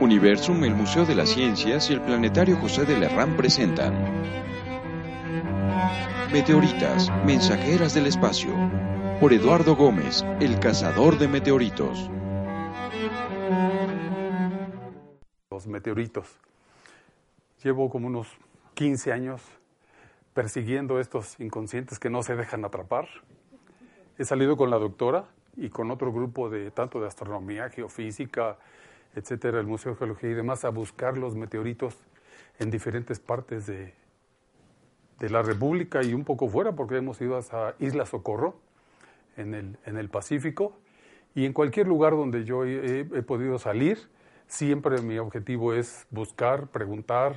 Universum, el Museo de las Ciencias y el Planetario José de Lerrán presentan Meteoritas, mensajeras del espacio, por Eduardo Gómez, el cazador de meteoritos. Los meteoritos. Llevo como unos 15 años persiguiendo estos inconscientes que no se dejan atrapar. He salido con la doctora y con otro grupo de tanto de astronomía, geofísica, etcétera, el Museo de Geología y demás, a buscar los meteoritos en diferentes partes de, de la República y un poco fuera, porque hemos ido hasta Isla Socorro, en el, en el Pacífico, y en cualquier lugar donde yo he, podido salir, siempre mi objetivo es buscar, preguntar,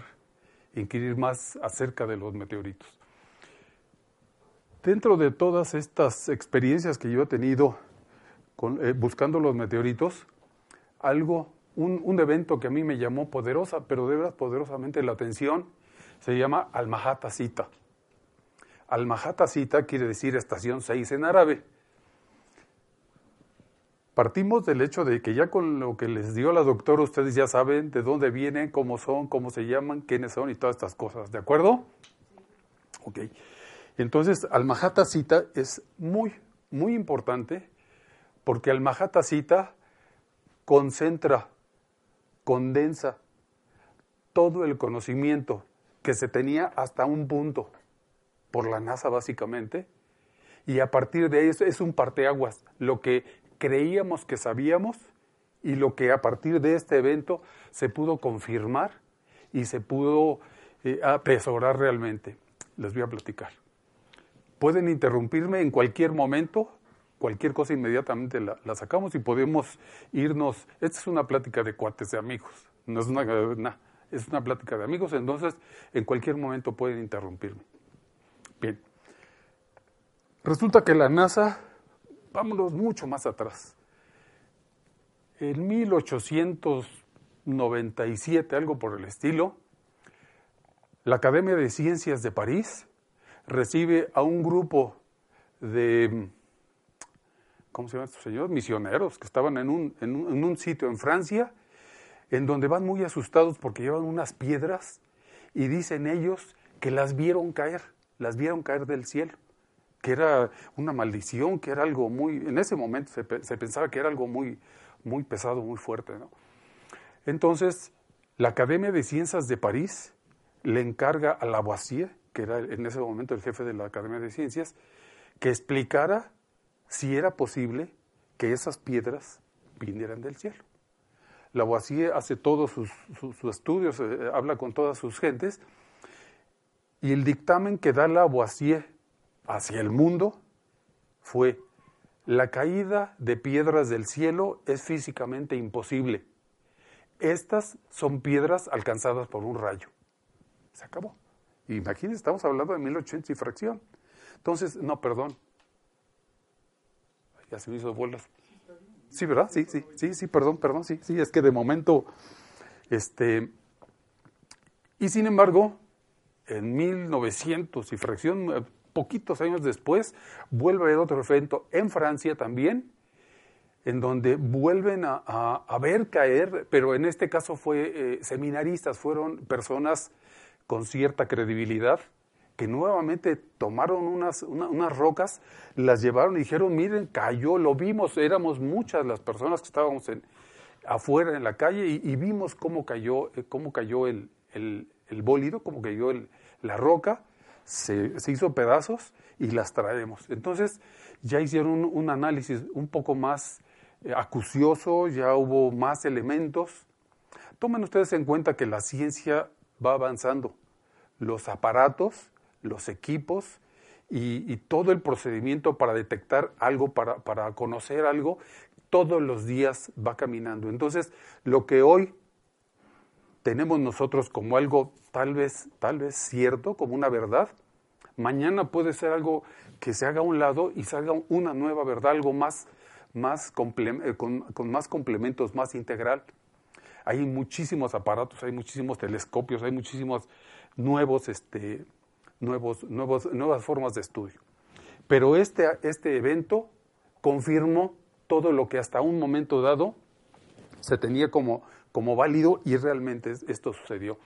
inquirir más acerca de los meteoritos. Dentro de todas estas experiencias que yo he tenido eh, buscando los meteoritos, algo, un, un, evento que a mí me llamó poderosa, pero de verdad poderosamente la atención, se llama Almahata Sita. Almahata Sita quiere decir estación 6 en árabe. Partimos del hecho de que ya con lo que les dio la doctora, ustedes ya saben de dónde vienen, cómo son, cómo se llaman, quiénes son y todas estas cosas, ¿de acuerdo? Ok. Entonces, Almahata Sita es muy, muy importante porque Almahata Sita concentra, condensa todo el conocimiento que se tenía hasta un punto por la NASA básicamente, y a partir de ahí es un parteaguas, lo que creíamos que sabíamos y lo que a partir de este evento se pudo confirmar y se pudo eh, atesorar realmente. Les voy a platicar. Pueden interrumpirme en cualquier momento, cualquier cosa inmediatamente la, la, sacamos y podemos irnos. Esta es una plática de cuates, de amigos, no es una, es una plática de amigos, entonces en cualquier momento pueden interrumpirme. Bien. Resulta que la NASA vámonos mucho más atrás. En 1897, algo por el estilo, la Academia de Ciencias de París recibe a un grupo de, ¿cómo se llama estos señores? Misioneros que estaban en un, en un, sitio en Francia, en donde van muy asustados porque llevan unas piedras y dicen ellos que las vieron caer, las vieron caer del cielo que era una maldición, que era algo muy, en ese momento se, se pensaba que era algo muy, muy pesado, muy fuerte. ¿no? Entonces, la Academia de Ciencias de París le encarga a Lavoisier, que era en ese momento el jefe de la Academia de Ciencias, que explicara si era posible que esas piedras vinieran del cielo. Lavoisier hace todos sus, estudios, eh, habla con todas sus gentes, y el dictamen que da Lavoisier hacia el mundo fue la caída de piedras del cielo es físicamente imposible. Estas son piedras alcanzadas por un rayo. Se acabó. Imagínense, estamos hablando de 1800 y fracción. Entonces, no, perdón. Ya se me hizo bolas. Sí, ¿verdad? Sí, sí, sí, sí, perdón, perdón, sí, sí, es que de momento, este, y sin embargo, en 1900 y fracción, poquitos años después, vuelve a haber otro evento en Francia también, en donde vuelven a ver caer, pero en este caso fue eh, seminaristas, fueron personas con cierta credibilidad, que nuevamente tomaron unas, una, unas rocas, las llevaron y dijeron, miren, cayó, lo vimos, éramos muchas las personas que estábamos en, afuera en la calle y, vimos cómo cayó, eh, cómo cayó el, el, bólido, cómo cayó el, la roca, se, se, hizo pedazos y las traemos. Entonces ya hicieron un, un análisis un poco más eh, acucioso, ya hubo más elementos. Tomen ustedes en cuenta que la ciencia va avanzando. Los aparatos, los equipos y, todo el procedimiento para detectar algo, para, para conocer algo, todos los días va caminando. Entonces, lo que hoy tenemos nosotros como algo tal vez, tal vez cierto, como una verdad, mañana puede ser algo que se haga a un lado y salga una nueva verdad, algo más, más con, con, más complementos, más integral. Hay muchísimos aparatos, hay muchísimos telescopios, hay muchísimos nuevos, este, nuevos, nuevos, nuevas formas de estudio. Pero este, este evento confirmó todo lo que hasta un momento dado se tenía como, como válido y realmente esto sucedió.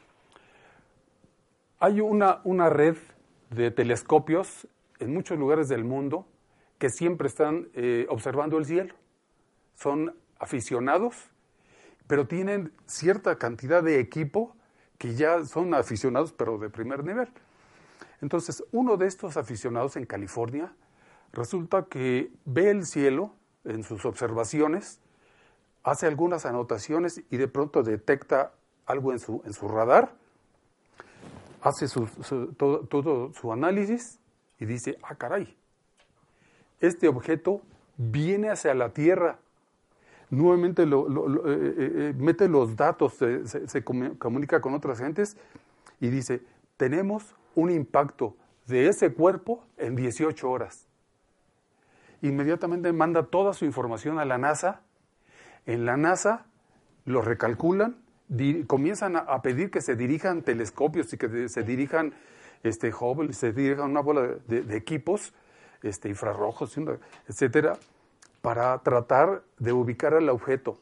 Hay una, una red de telescopios en muchos lugares del mundo que siempre están eh, observando el cielo. Son aficionados, pero tienen cierta cantidad de equipo que ya son aficionados, pero de primer nivel. Entonces, uno de estos aficionados en California resulta que ve el cielo en sus observaciones, hace algunas anotaciones y de pronto detecta algo en su, en su radar, hace todo, su análisis y dice, ah, caray, este objeto viene hacia la Tierra. Nuevamente lo, eh, eh, eh, mete los datos, se comunica con otras gentes y dice, tenemos un impacto de ese cuerpo en 18 horas. Inmediatamente manda toda su información a la NASA. En la NASA lo recalculan, comienzan a, pedir que se dirijan telescopios y que se dirijan este, se dirijan una bola de, equipos este, infrarrojos, etcétera, para tratar de ubicar al objeto.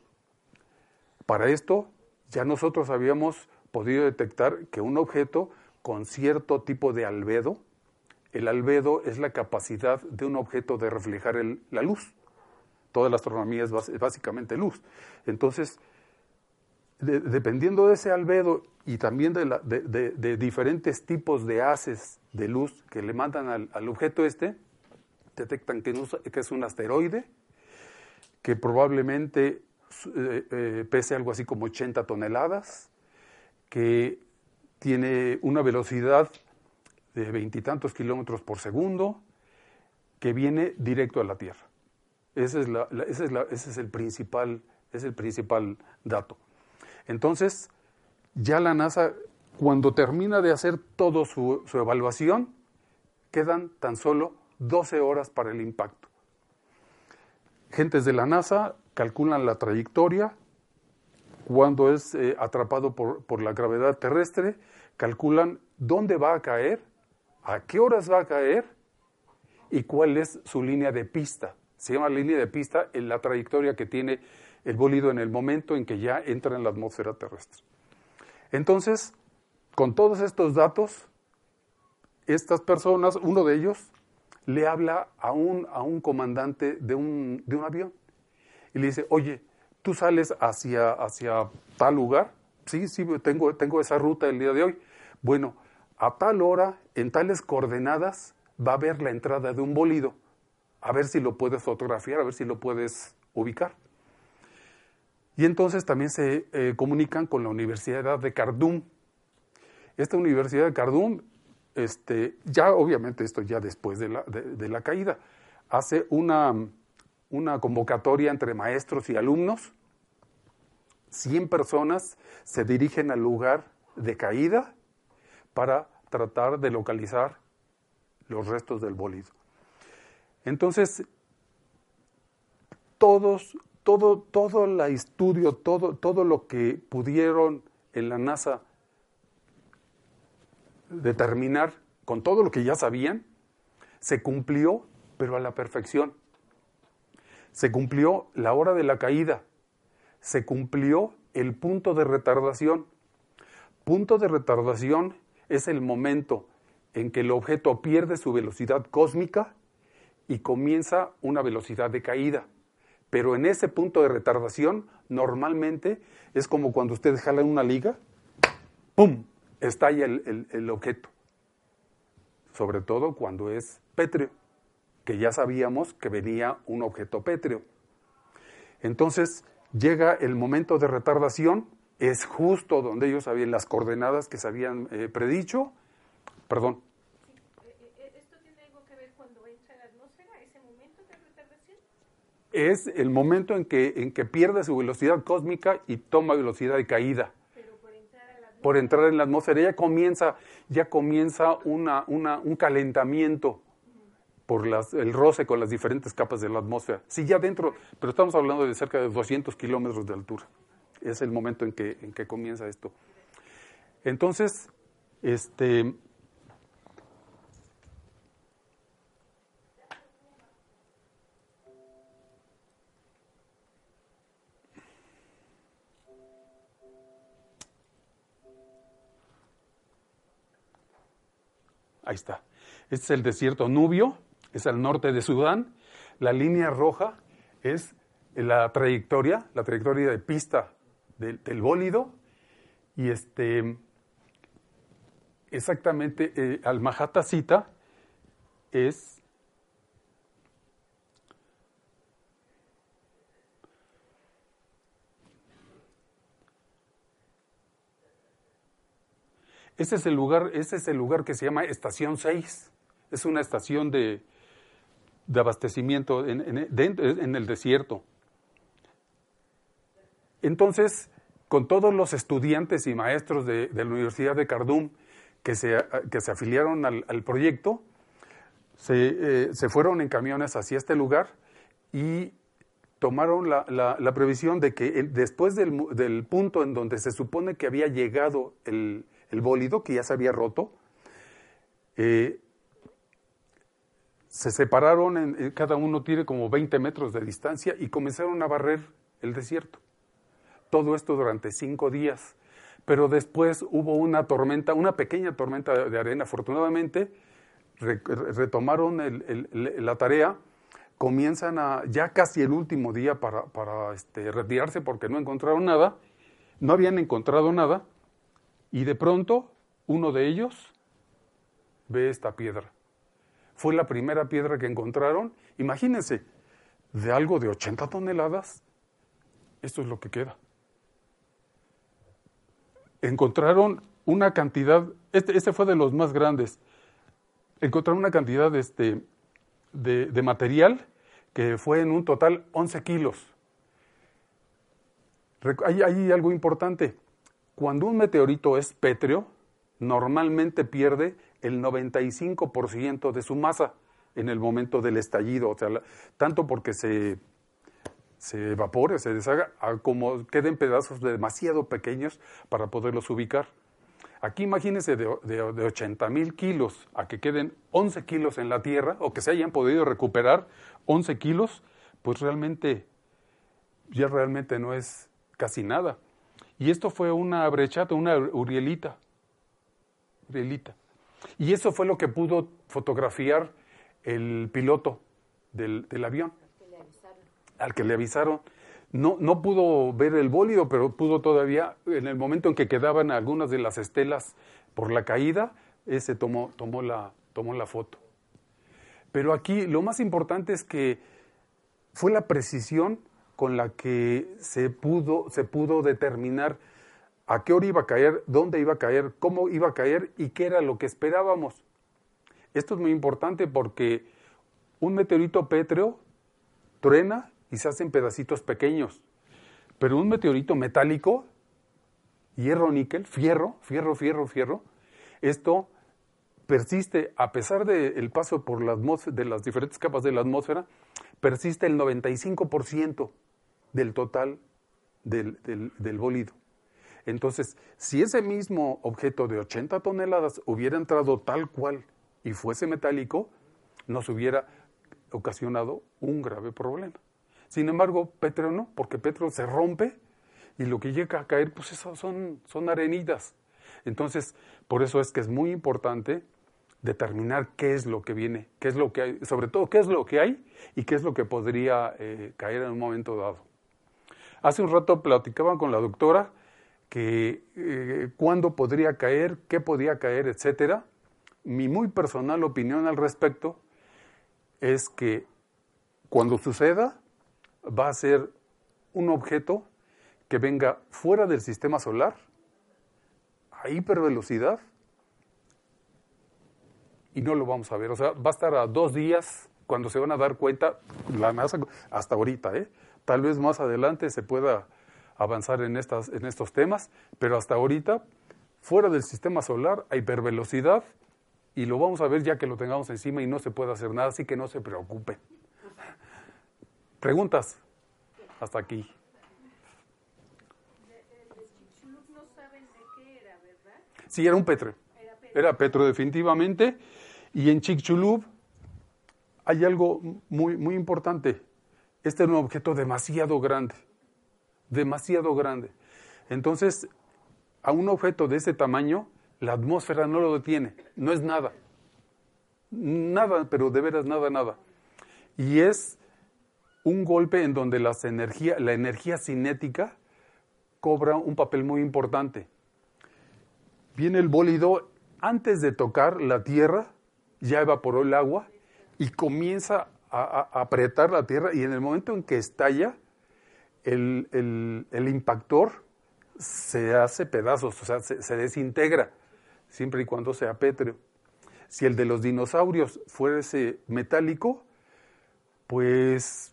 Para esto, ya nosotros habíamos podido detectar que un objeto con cierto tipo de albedo. El albedo es la capacidad de un objeto de reflejar la luz. Toda la astronomía es básicamente luz. Entonces, dependiendo de ese albedo y también de, diferentes tipos de haces de luz que le mandan al, objeto este, detectan que, es un asteroide, que probablemente eh, eh, pese algo así como 80 toneladas, que tiene una velocidad de veintitantos kilómetros por segundo que viene directo a la Tierra. Ese es, es, el, principal, dato. Entonces, ya la NASA, cuando termina de hacer toda su, evaluación, quedan tan solo 12 horas para el impacto. Gentes de la NASA calculan la trayectoria, cuando es eh, atrapado por, la gravedad terrestre, calculan dónde va a caer, a qué horas va a caer y cuál es su línea de pista. Se llama línea de pista en la trayectoria que tiene el bólido en el momento en que ya entra en la atmósfera terrestre. Entonces, con todos estos datos, estas personas, uno de ellos, le habla a un, a un comandante de un, de un avión y le dice, oye, tú sales hacia, hacia tal lugar, sí, sí, tengo, tengo esa ruta el día de hoy. Bueno, a tal hora, en tales coordenadas, va a haber la entrada de un bolido. A ver si lo puedes fotografiar, a ver si lo puedes ubicar. Y entonces también se eh, comunican con la Universidad de Cardum. Esta Universidad de Cardum, este, ya obviamente esto ya después de la, de la caída, hace una, una convocatoria entre maestros y alumnos. 100 personas se dirigen al lugar de caída para tratar de localizar los restos del bólido. Entonces, todos, todo, todo el estudio, todo, todo lo que pudieron en la NASA determinar con todo lo que ya sabían, se cumplió, pero a la perfección. Se cumplió la hora de la caída. Se cumplió el punto de retardación. Punto de retardación es el momento en que el objeto pierde su velocidad cósmica y comienza una velocidad de caída. Pero en ese punto de retardación, normalmente es como cuando ustedes jalan una liga, ¡pum! estalla el, el objeto. Sobre todo cuando es pétreo que ya sabíamos que venía un objeto pétreo. Entonces llega el momento de retardación, es justo donde ellos sabían las coordenadas que se habían eh, predicho. Perdón. ¿Esto tiene algo que ver cuando entra la atmósfera, ese momento de retardación? Es el momento en que, en que pierde su velocidad cósmica y toma velocidad de caída. Pero por entrar, en la por entrar en la atmósfera ya comienza, ya comienza una, una, un calentamiento por el roce con las diferentes capas de la atmósfera. Sí, ya dentro, pero estamos hablando de cerca de 200 kilómetros de altura es el momento en que, en que comienza esto. Entonces, este, Ahí está. Este es el desierto Nubio, es al norte de Sudán. La línea roja es la trayectoria, la trayectoria de pista del, bólido. Y este, exactamente, eh, al es Ese es el lugar, ese es el lugar que se llama Estación 6. Es una estación de, de abastecimiento en, en, el desierto. Entonces, con todos los estudiantes y maestros de, la Universidad de Cardum que se, que se afiliaron al, proyecto, se, eh, se, fueron en camiones hacia este lugar y tomaron la, la, previsión de que después del, del, punto en donde se supone que había llegado el, el bólido que ya se había roto. Eh, se separaron, en, cada uno tiene como 20 metros de distancia y comenzaron a barrer el desierto. Todo esto durante cinco días. Pero después hubo una tormenta, una pequeña tormenta de arena. Afortunadamente retomaron la tarea, comienzan a, ya casi el último día para, este, retirarse porque no encontraron nada, no habían encontrado nada, y de pronto uno de ellos ve esta piedra. Fue la primera piedra que encontraron. Imagínense, de algo de 80 toneladas, esto es lo que queda. Encontraron una cantidad, este, este fue de los más grandes, encontraron una cantidad este, de, de material que fue en un total 11 kilos. Hay, hay algo importante. Cuando un meteorito es pétreo, normalmente pierde el 95% de su masa en el momento del estallido, o sea, tanto porque se, se evapore, se deshaga, como queden pedazos demasiado pequeños para poderlos ubicar. Aquí imagínense de, de, 80 mil kilos a que queden 11 kilos en la Tierra o que se hayan podido recuperar 11 kilos, pues realmente ya realmente no es casi nada. Y esto fue una brechata, una urielita. Urielita. Y eso fue lo que pudo fotografiar el piloto del, avión. Al que le avisaron. No, no pudo ver el bólido, pero pudo todavía, en el momento en que quedaban algunas de las estelas por la caída, ese tomó, tomó, la, tomó la foto. Pero aquí lo más importante es que fue la precisión con la que se pudo, se pudo determinar a qué hora iba a caer, dónde iba a caer, cómo iba a caer y qué era lo que esperábamos. Esto es muy importante porque un meteorito pétreo truena y se hacen pedacitos pequeños, pero un meteorito metálico, hierro, níquel, fierro, fierro, fierro, fierro, esto persiste, a pesar del paso por las de las diferentes capas de la atmósfera, persiste el 95% del total del, del, bólido. Entonces, si ese mismo objeto de 80 toneladas hubiera entrado tal cual y fuese metálico, nos hubiera ocasionado un grave problema. Sin embargo, Petro no, porque Petro se rompe y lo que llega a caer, pues eso son, son arenitas. Entonces, por eso es que es muy importante determinar qué es lo que viene, qué es lo que hay, sobre todo qué es lo que hay y qué es lo que podría eh, caer en un momento dado. Hace un rato platicaban con la doctora que eh, cuándo podría caer, qué podía caer, etcétera. Mi muy personal opinión al respecto es que cuando suceda va a ser un objeto que venga fuera del sistema solar a hipervelocidad y no lo vamos a ver. O sea, va a estar a dos días cuando se van a dar cuenta, la NASA, hasta ahorita, ¿eh? Tal vez más adelante se pueda avanzar en, estas, en estos temas, pero hasta ahorita, fuera del sistema solar, a hipervelocidad, y lo vamos a ver ya que lo tengamos encima y no se puede hacer nada, así que no se preocupen. ¿Preguntas? Hasta aquí. Sí, era un petro. Era petro, definitivamente. Y en Chicxulub hay algo muy, muy importante. Este es un objeto demasiado grande, demasiado grande. Entonces, a un objeto de ese tamaño, la atmósfera no lo detiene, no es nada. nada, pero de veras nada, nada. Y es un golpe en donde las energía, la energía cinética cobra un papel muy importante. Viene el bólido, antes de tocar la tierra, ya evaporó el agua y comienza a, apretar la tierra y en el momento en que estalla, el, el, impactor se hace pedazos, o sea, se, se, desintegra, siempre y cuando sea pétreo. Si el de los dinosaurios fuese metálico, pues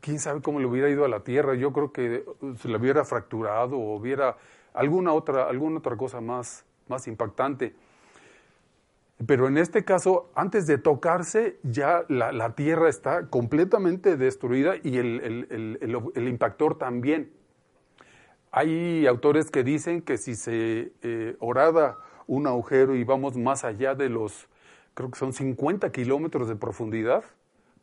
quién sabe cómo le hubiera ido a la Tierra. Yo creo que se le hubiera fracturado o hubiera alguna otra, alguna otra cosa más, más impactante. Pero en este caso, antes de tocarse, ya la, Tierra está completamente destruida y el, impactor también. Hay autores que dicen que si se eh, orada un agujero y vamos más allá de los, creo que son 50 kilómetros de profundidad,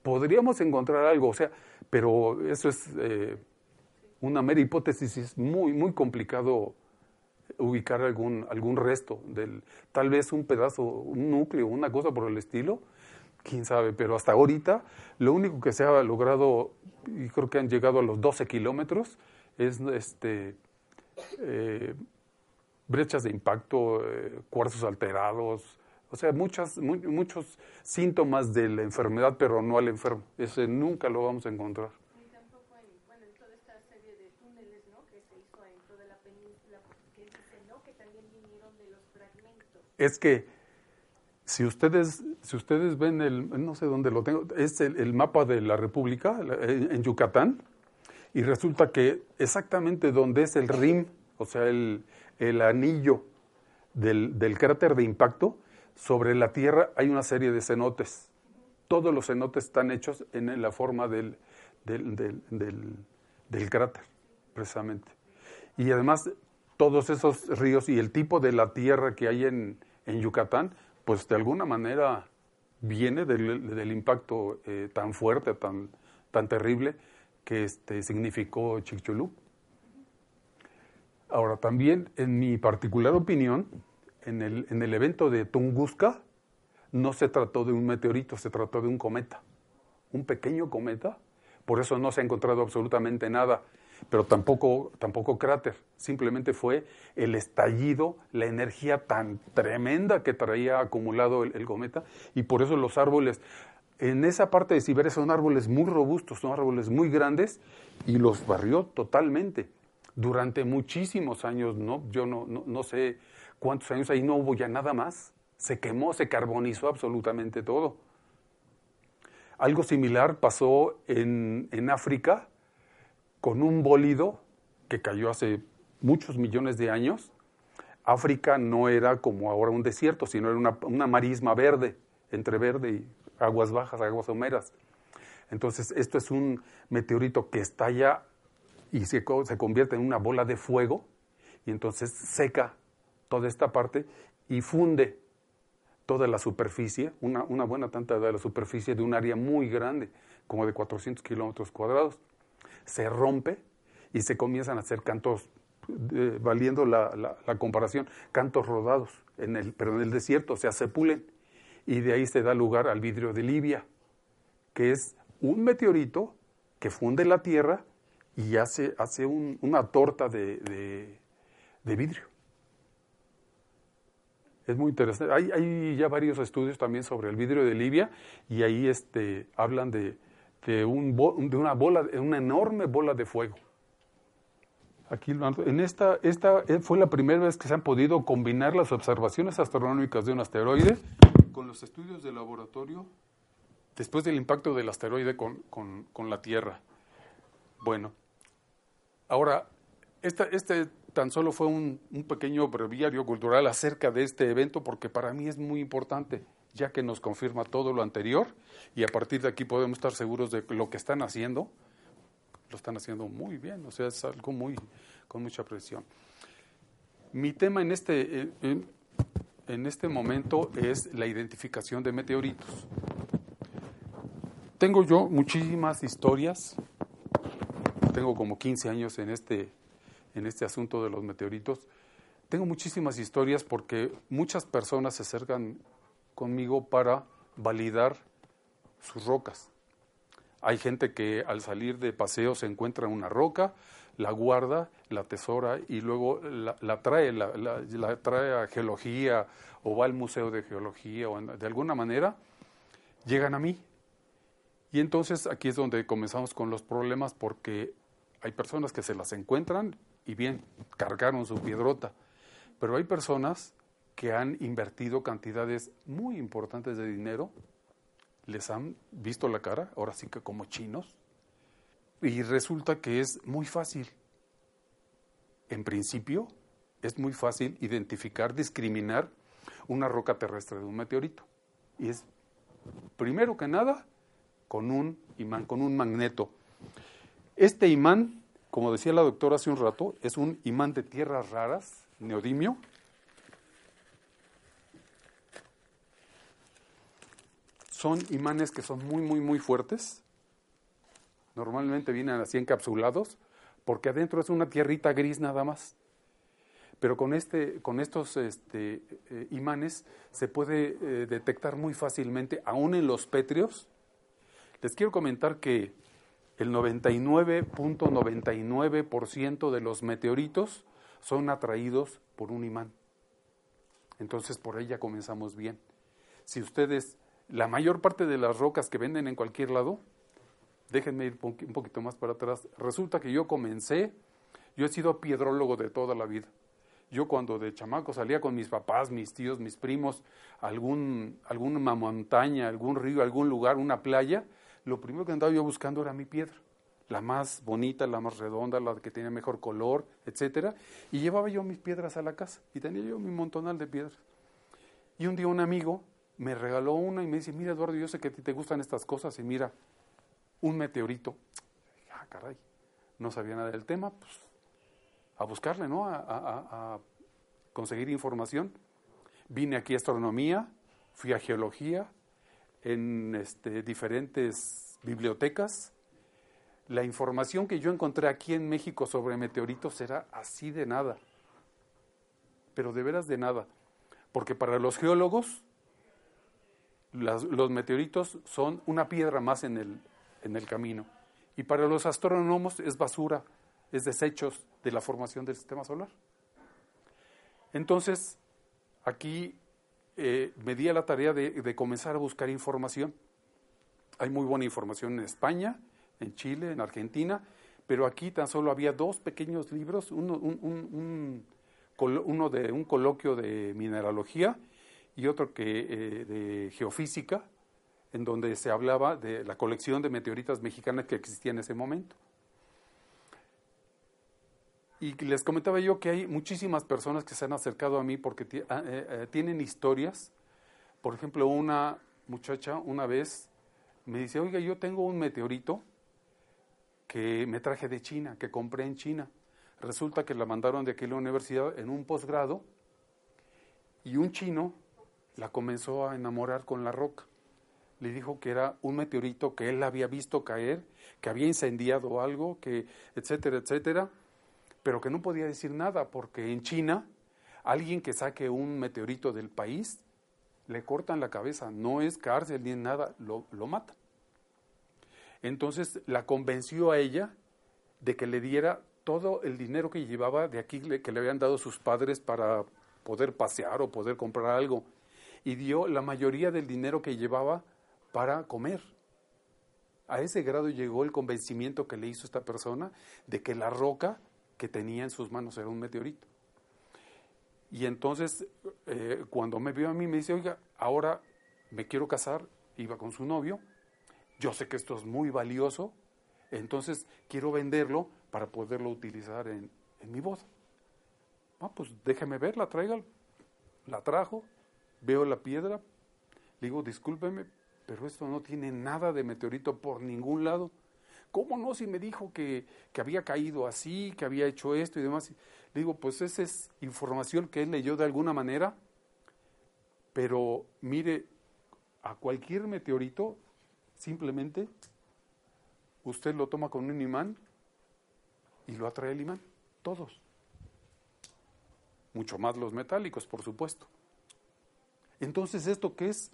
podríamos encontrar algo, o sea, pero eso es eh, una mera hipótesis, es muy, muy complicado ubicar algún, algún resto, del, tal vez un pedazo, un núcleo, una cosa por el estilo, quién sabe, pero hasta ahorita lo único que se ha logrado, y creo que han llegado a los 12 kilómetros, es este, eh, brechas de impacto, eh, cuarzos alterados, o sea, muchas, muchos síntomas de la enfermedad, pero no al enfermo. Ese nunca lo vamos a encontrar. Y tampoco en, bueno, en toda esta serie de túneles ¿no? que se hizo dentro de la península, que dice, ¿no? que también vinieron de los fragmentos. Es que si ustedes, si ustedes ven el, no sé dónde lo tengo, es el, el mapa de la República en, Yucatán, y resulta que exactamente donde es el rim, o sea, el, el anillo del, del cráter de impacto, sobre la Tierra hay una serie de cenotes. Todos los cenotes están hechos en la forma del, del, cráter, precisamente. Y además, todos esos ríos y el tipo de la tierra que hay en, Yucatán, pues de alguna manera viene del, impacto eh, tan fuerte, tan, tan terrible que este, significó Chicxulub. Ahora, también, en mi particular opinión, en el, en el evento de Tunguska no se trató de un meteorito, se trató de un cometa, un pequeño cometa, por eso no se ha encontrado absolutamente nada, pero tampoco, tampoco cráter, simplemente fue el estallido, la energía tan tremenda que traía acumulado el, cometa, y por eso los árboles, en esa parte de Siberia son árboles muy robustos, son árboles muy grandes, y los barrió totalmente. Durante muchísimos años, ¿no? yo no, no sé cuántos años ahí no hubo ya nada más. Se quemó, se carbonizó absolutamente todo. Algo similar pasó en, en África con un bólido que cayó hace muchos millones de años. África no era como ahora un desierto, sino era una, una marisma verde, entre verde y aguas bajas, aguas someras. Entonces, esto es un meteorito que estalla y se, se convierte en una bola de fuego y entonces seca toda esta parte y funde toda la superficie, una, buena tanta de la superficie de un área muy grande, como de 400 kilómetros cuadrados. Se rompe y se comienzan a hacer cantos, eh, valiendo la, la, comparación, cantos rodados, en el, pero en el desierto, o sea, se pulen. Y de ahí se da lugar al vidrio de Libia, que es un meteorito que funde la Tierra y hace, hace una torta de vidrio. Es muy interesante. Hay, hay, ya varios estudios también sobre el vidrio de Libia y ahí este, hablan de, de, un, de una bola, una enorme bola de fuego. Aquí en esta, esta fue la primera vez que se han podido combinar las observaciones astronómicas de un asteroide con los estudios de laboratorio después del impacto del asteroide con, con, con la Tierra. Bueno, ahora, esta, este tan solo fue un, pequeño breviario cultural acerca de este evento porque para mí es muy importante, ya que nos confirma todo lo anterior y a partir de aquí podemos estar seguros de lo que están haciendo, lo están haciendo muy bien, o sea, es algo muy, con mucha presión. Mi tema en este, en, en este momento es la identificación de meteoritos. Tengo yo muchísimas historias, tengo como 15 años en este en este asunto de los meteoritos. Tengo muchísimas historias porque muchas personas se acercan conmigo para validar sus rocas. Hay gente que al salir de paseo se encuentra una roca, la guarda, la tesora y luego la, trae, la, la, trae a geología o va al museo de geología o de alguna manera llegan a mí. Y entonces aquí es donde comenzamos con los problemas porque hay personas que se las encuentran y bien, cargaron su piedrota, pero hay personas que han invertido cantidades muy importantes de dinero, les han visto la cara, ahora sí que como chinos, y resulta que es muy fácil. En principio, es muy fácil identificar, discriminar una roca terrestre de un meteorito. Y es, primero que nada, con un imán, con un magneto. Este imán, como decía la doctora hace un rato, es un imán de tierras raras, neodimio, son imanes que son muy, muy, muy fuertes. Normalmente vienen así encapsulados, porque adentro es una tierrita gris nada más. Pero con, este, con estos este, eh, imanes se puede eh, detectar muy fácilmente, aún en los pétreos. Les quiero comentar que el 99.99% de los meteoritos son atraídos por un imán. Entonces por ella comenzamos bien. Si ustedes la mayor parte de las rocas que venden en cualquier lado, déjenme ir un poquito más para atrás, resulta que yo comencé, yo he sido piedrólogo de toda la vida. Yo cuando de chamaco salía con mis papás, mis tíos, mis primos, algún, alguna montaña, algún río, algún lugar, una playa, lo primero que andaba yo buscando era mi piedra, la más bonita, la más redonda, la que tenía mejor color, etcétera, y llevaba yo mis piedras a la casa y tenía yo mi montonal de piedras. Y un día un amigo me regaló una y me dice, mira Eduardo, yo sé que a ti te gustan estas cosas y mira, un meteorito. Ah, caray, no sabía nada del tema, pues a buscarle, ¿no? A, conseguir información. Vine aquí a astronomía, fui a geología, en este, diferentes bibliotecas. La información que yo encontré aquí en México sobre meteoritos era así de nada, pero de veras de nada, porque para los geólogos los meteoritos son una piedra más en el, en el camino. Y para los astrónomos es basura, es desechos de la formación del sistema solar. Entonces, aquí eh, me di a la tarea de, comenzar a buscar información. Hay muy buena información en España, en Chile, en Argentina, pero aquí tan solo había dos pequeños libros, uno, uno de un coloquio de mineralogía y otro que eh, de geofísica, en donde se hablaba de la colección de meteoritas mexicanas que existía en ese momento. Y les comentaba yo que hay muchísimas personas que se han acercado a mí porque ah, eh, eh, tienen historias. Por ejemplo, una muchacha una vez me dice, oiga, yo tengo un meteorito que me traje de China, que compré en China. Resulta que la mandaron de aquí a la universidad en un posgrado y un chino la comenzó a enamorar con la roca. Le dijo que era un meteorito que él había visto caer, que había incendiado algo, que etcétera, etcétera, pero que no podía decir nada porque en China alguien que saque un meteorito del país le cortan la cabeza, no es cárcel ni nada, lo, lo matan. Entonces la convenció a ella de que le diera todo el dinero que llevaba de aquí que le habían dado sus padres para poder pasear o poder comprar algo y dio la mayoría del dinero que llevaba para comer. A ese grado llegó el convencimiento que le hizo esta persona de que la roca que tenía en sus manos era un meteorito. Y entonces, eh, cuando me vio a mí, me dice, oiga, ahora me quiero casar, iba con su novio, yo sé que esto es muy valioso, entonces quiero venderlo para poderlo utilizar en, en mi boda. Ah, pues déjeme verla, tráigala. La trajo, veo la piedra, digo, discúlpeme, pero esto no tiene nada de meteorito por ningún lado. ¿Cómo no? Si me dijo que, que había caído así, que había hecho esto y demás. Le digo, pues esa es información que él leyó de alguna manera, pero mire, a cualquier meteorito, simplemente usted lo toma con un imán y lo atrae el imán, todos. Mucho más los metálicos, por supuesto. Entonces, ¿esto qué es?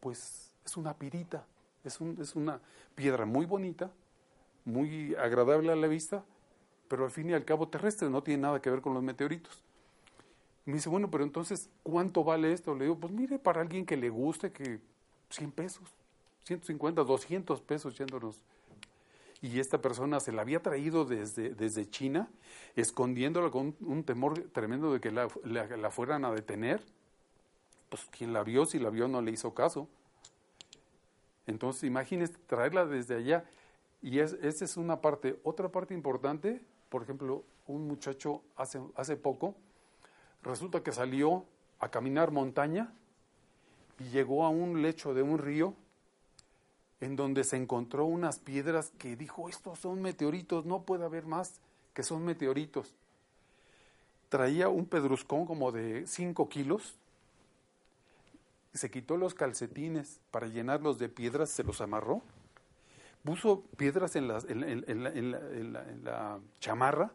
pues es una pirita, es, un- es una piedra muy bonita, muy agradable a la vista, pero al fin y al cabo terrestre, no tiene nada que ver con los meteoritos. Me dice, bueno, pero entonces, ¿cuánto vale esto? Le digo, pues mire, para alguien que le guste, que 100 pesos, 150, 200 pesos yéndonos. Y esta persona se la había traído desde, desde China, escondiéndola con un, temor tremendo de que la- la fueran a detener. Pues quien la vio, si la vio, no le hizo caso. Entonces, imagínese traerla desde allá. Y es, esa es una parte. Otra parte importante, por ejemplo, un muchacho hace, hace poco, resulta que salió a caminar montaña y llegó a un lecho de un río en donde se encontró unas piedras que dijo, estos son meteoritos, no puede haber más que son meteoritos. Traía un pedruscón como de 5 kilos, se quitó los calcetines para llenarlos de piedras, se los amarró, puso piedras en, en- la, chamarra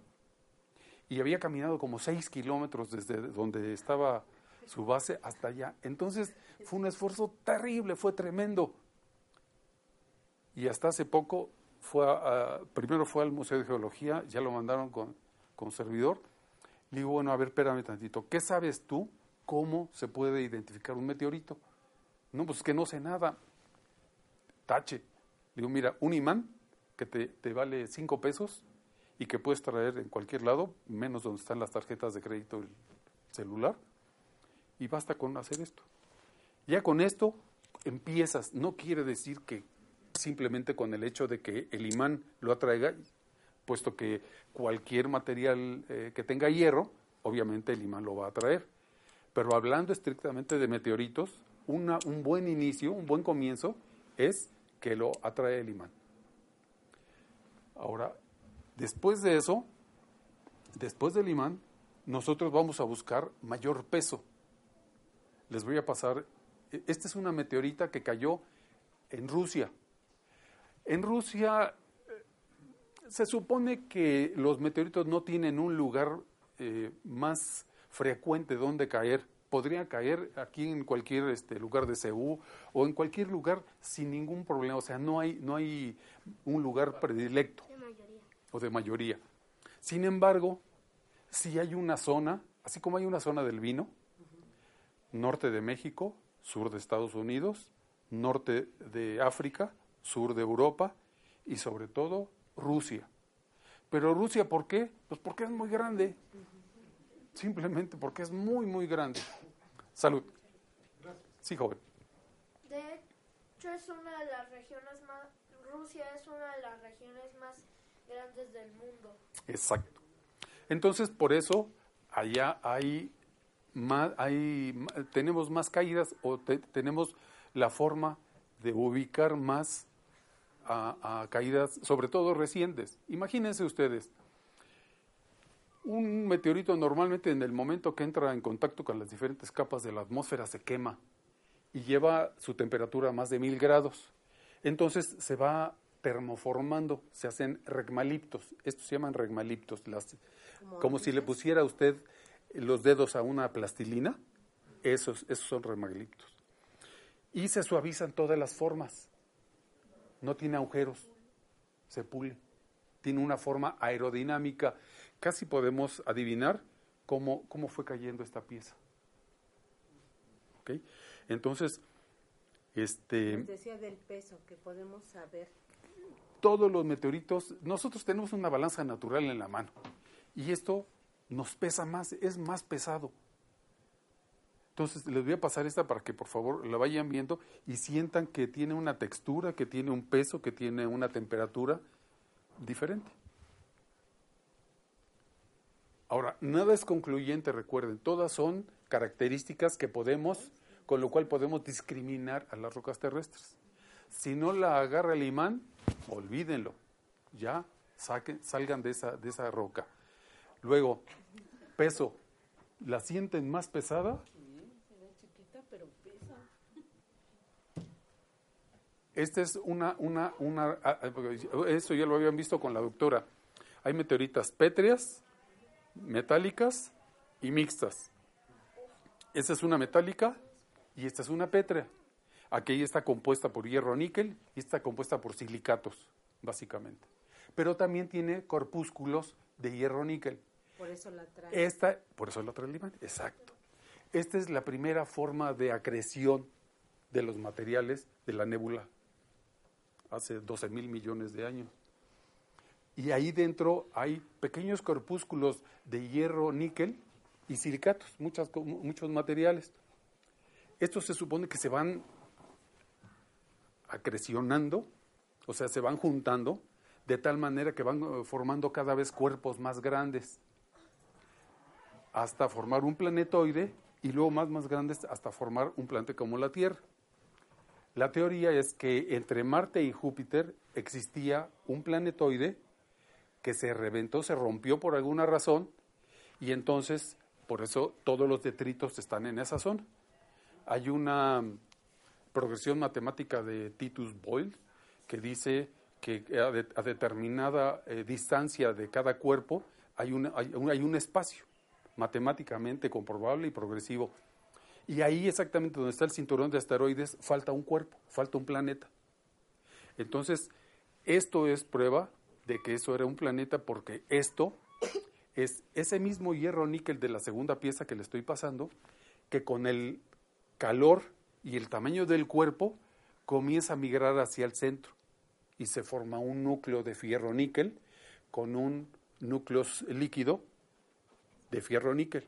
y había caminado como 6 kilómetros desde donde estaba su base hasta allá. Entonces fue un esfuerzo terrible, fue tremendo. Y hasta hace poco fue a- primero fue al Museo de Geología, ya lo mandaron con, con servidor. Le digo, bueno, a ver, espérame tantito, ¿qué sabes tú cómo se puede identificar un meteorito? No, pues es que no sé nada. Tache. Digo, mira, un imán que te, te vale cinco pesos y que puedes traer en cualquier lado, menos donde están las tarjetas de crédito el celular, y basta con hacer esto. Ya con esto empiezas, no quiere decir que simplemente con el hecho de que el imán lo atraiga, puesto que cualquier material eh, que tenga hierro, obviamente el imán lo va a atraer. Pero hablando estrictamente de meteoritos, un buen inicio, un buen comienzo es que lo atrae el imán. Ahora, después de eso, después del imán, nosotros vamos a buscar mayor peso. Les voy a pasar, e- esta es una meteorita que cayó en Rusia. En Rusia eh, se supone que los meteoritos no tienen un lugar eh, más frecuente donde caer. Podría caer aquí en cualquier este, lugar de Seúl o en cualquier lugar sin ningún problema. O sea, no hay, no hay un lugar predilecto De mayoría. o de mayoría. Sin embargo, si hay una zona, así como hay una zona del vino, norte de México, sur de Estados Unidos, norte de África, sur de Europa y sobre todo Rusia. Pero Rusia, ¿por qué? Pues porque es muy grande. Simplemente porque es muy, muy grande. Salud. Sí, joven. De hecho, es una de las regiones más. Rusia es una de las regiones más grandes del mundo. Exacto. Entonces, por eso, allá hay más, hay, tenemos más caídas o te- tenemos la forma de ubicar más a, a caídas, sobre todo recientes. Imagínense ustedes, un meteorito normalmente en el momento que entra en contacto con las diferentes capas de la atmósfera se quema y lleva su temperatura a más de mil grados. Entonces se va termoformando, se hacen regmaliptos. Estos se llaman regmaliptos, las, como, si le pusiera usted los dedos a una plastilina, esos, esos son regmaliptos. Y se suavizan todas las formas. No tiene agujeros, se pule. Tiene una forma aerodinámica. Casi podemos adivinar cómo, cómo fue cayendo esta pieza. Entonces, este, Les decía del peso, que podemos saber. todos los meteoritos, nosotros tenemos una balanza natural en la mano y esto nos pesa más, es más pesado. Entonces les voy a pasar esta para que por favor la vayan viendo y sientan que tiene una textura, que tiene un peso, que tiene una temperatura diferente. Ahora, nada es concluyente, recuerden, todas son características que podemos, con lo cual podemos discriminar a las rocas terrestres. Si no la agarra el imán, olvídenlo. Ya saquen, salgan de esa, de esa roca. Luego, peso. ¿La sienten más pesada? Esta es una, una, una, ah, ah, eso ya lo habían visto con la doctora. Hay meteoritas pétreas, metálicas y mixtas. Esta es una metálica y esta es una pétrea. Aquella está compuesta por hierro níquel y está compuesta por silicatos, básicamente. Pero también tiene corpúsculos de hierro níquel. Por eso la trae. Esta, por eso la trae el imán, exacto. Esta es la primera forma de acreción de los materiales de la nébula hace 12 mil millones de años. Y ahí dentro hay pequeños corpúsculos de hierro, níquel y silicatos, muchas, muchos materiales. Estos se supone que se van acrecionando, o sea, se van juntando de tal manera que van eh, formando cada vez cuerpos más grandes hasta formar un planetoide y luego más más grandes hasta formar un planeta como la Tierra. La teoría es que entre Marte y Júpiter existía un planetoide que se reventó, se rompió por alguna razón y entonces por eso todos los detritos están en esa zona. Hay una progresión matemática de Titus Boyle que dice que a, a determinada eh, distancia de cada cuerpo hay un- hay un espacio matemáticamente comprobable y progresivo. Y ahí exactamente donde está el cinturón de asteroides falta un cuerpo, falta un planeta. Entonces, esto es prueba de que eso era un planeta porque esto es ese mismo hierro níquel de la segunda pieza que le estoy pasando, que con el calor y el tamaño del cuerpo comienza a migrar hacia el centro y se forma un núcleo de fierro níquel con un núcleo líquido de fierro níquel.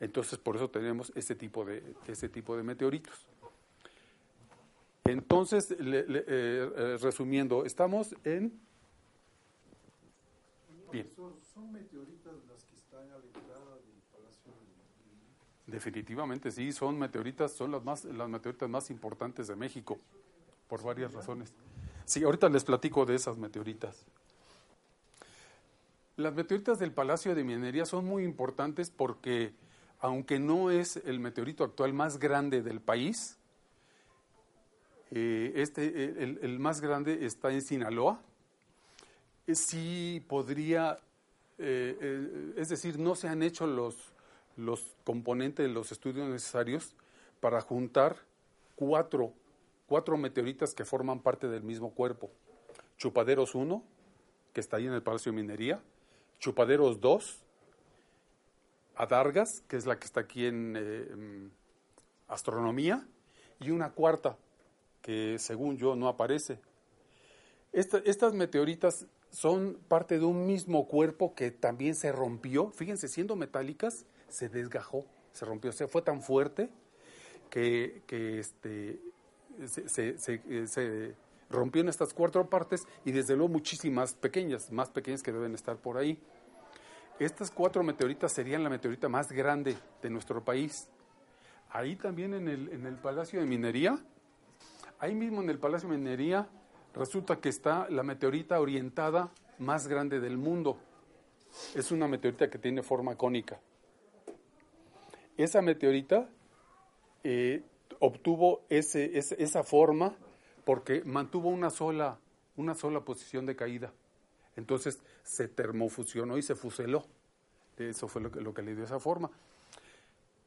Entonces, por eso tenemos ese tipo de, ese tipo de meteoritos. Entonces, eh, eh, resumiendo, estamos en... Bien. Son, meteoritas las que están a la entrada del Palacio de Definitivamente sí, son meteoritas, son las más las meteoritas más importantes de México por varias razones. Sí, ahorita les platico de esas meteoritas. Las meteoritas del Palacio de Minería son muy importantes porque aunque no es el meteorito actual más grande del país, eh, este el, el más grande está en Sinaloa. Sí podría eh, eh, es decir, no se han hecho los, los componentes, los estudios necesarios para juntar cuatro, cuatro meteoritas que forman parte del mismo cuerpo. Chupaderos 1, que está ahí en el Palacio de Minería, Chupaderos 2, Adargas, que es la que está aquí en eh, mm, Astronomía, y una cuarta, que según yo no aparece. Esta- estas meteoritas son parte de un mismo cuerpo que también se rompió. Fíjense, siendo metálicas, se desgajó, se rompió. O sea, fue tan fuerte que, que, este, se, se- se- eh, se rompió en estas cuatro partes y desde luego muchísimas pequeñas, más pequeñas que deben estar por ahí. Estas cuatro meteoritas serían la meteorita más grande de nuestro país. Ahí también en el, en el Palacio de Minería, ahí mismo en el Palacio de Minería, resulta que está la meteorita orientada más grande del mundo. Es una meteorita que tiene forma cónica. Esa meteorita eh, obtuvo ese, esa forma porque mantuvo una sola, una sola posición de caída. Entonces se termofusionó y se fuseló. Eso fue lo que, lo que le dio esa forma.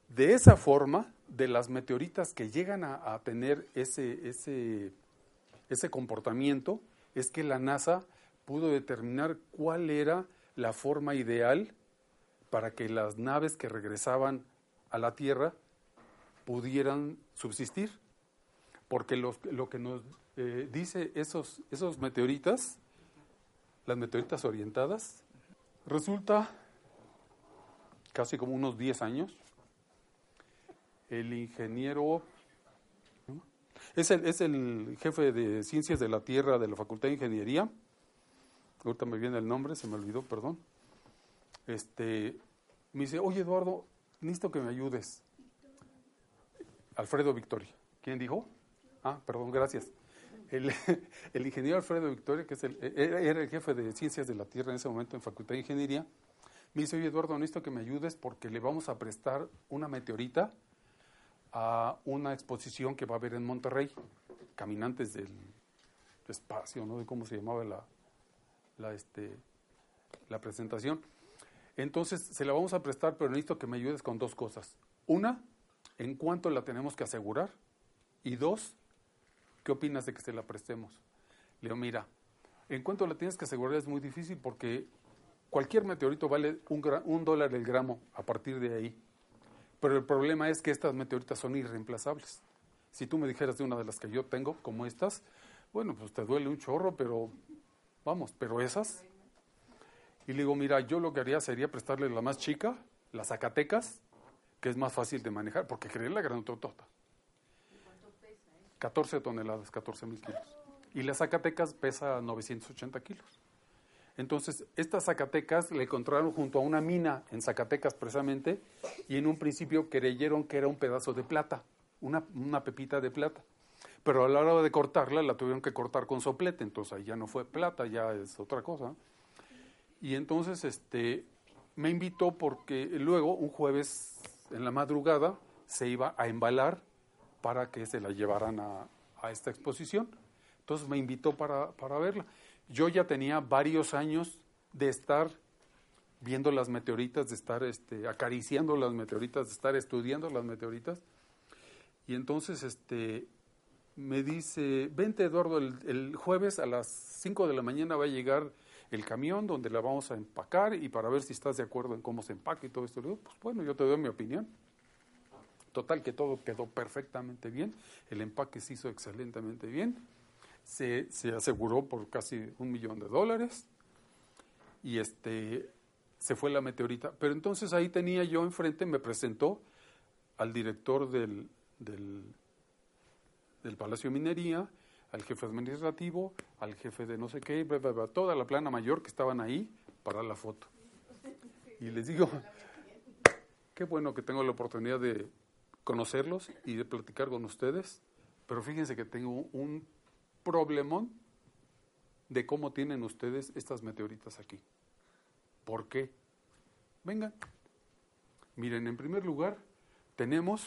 De esa forma, de las meteoritas que llegan a, a tener ese, ese, ese comportamiento, es que la NASA pudo determinar cuál era la forma ideal para que las naves que regresaban a la Tierra pudieran subsistir. Porque lo que nos eh, dice esos, esos meteoritas, las meteoritas orientadas, resulta casi como unos 10 años, el ingeniero. Es el, es el jefe de Ciencias de la Tierra de la Facultad de Ingeniería, ahorita me viene el nombre, se me olvidó, perdón, este, me dice, oye Eduardo, necesito que me ayudes. Alfredo Victoria. ¿Quién dijo? Ah, perdón, gracias. El, el ingeniero Alfredo Victoria, que es el, era era el jefe de Ciencias de la Tierra en ese momento en Facultad de Ingeniería, me dice, oye Eduardo, necesito que me ayudes porque le vamos a prestar una meteorita a una exposición que va a haber en Monterrey, Caminantes del Espacio, ¿no? De cómo se llamaba la, la, este, la presentación. Entonces, se la vamos a prestar, pero necesito que me ayudes con dos cosas. Una, en cuánto la tenemos que asegurar. Y dos, ¿qué opinas de que se la prestemos? Le digo, mira, en cuanto la tienes que asegurar es muy difícil porque cualquier meteorito vale un, un dólar el gramo a partir de ahí. Pero el problema es que estas meteoritas son irreemplazables. Si tú me dijeras de una de las que yo tengo, como estas, bueno, pues te duele un chorro, pero vamos, pero esas. Y le digo, mira, yo lo que haría sería prestarle la más chica, la Zacatecas, que es más fácil de manejar, porque quería la granototota. 14 toneladas, 14 mil kilos. Y la Zacatecas pesa 980 kilos. Entonces, estas Zacatecas le encontraron junto a una mina en Zacatecas precisamente, y en un principio creyeron que era un pedazo de plata, una, una pepita de plata. Pero a la hora de cortarla, la tuvieron que cortar con soplete, entonces ahí ya no fue plata, ya es otra cosa. Y entonces este, me invitó porque luego, un jueves en la madrugada, se iba a embalar para que se la llevaran a, a esta exposición. Entonces me invitó para, para verla. Yo ya tenía varios años de estar viendo las meteoritas, de estar este, acariciando las meteoritas, de estar estudiando las meteoritas. Y entonces este, me dice, vente Eduardo, el, el jueves a las 5 de la mañana va a llegar el camión donde la vamos a empacar y para ver si estás de acuerdo en cómo se empaca y todo esto. Le digo, pues bueno, yo te doy mi opinión. Total, que todo quedó perfectamente bien, el empaque se hizo excelentemente bien, se, se aseguró por casi un millón de dólares y este se fue la meteorita. Pero entonces ahí tenía yo enfrente, me presentó al director del, del, del Palacio de Minería, al jefe administrativo, al jefe de no sé qué, bla, bla, bla, toda la plana mayor que estaban ahí para la foto. Y les digo, qué bueno que tengo la oportunidad de conocerlos y de platicar con ustedes, pero fíjense que tengo un problemón de cómo tienen ustedes estas meteoritas aquí. ¿Por qué? Vengan. Miren, en primer lugar, tenemos,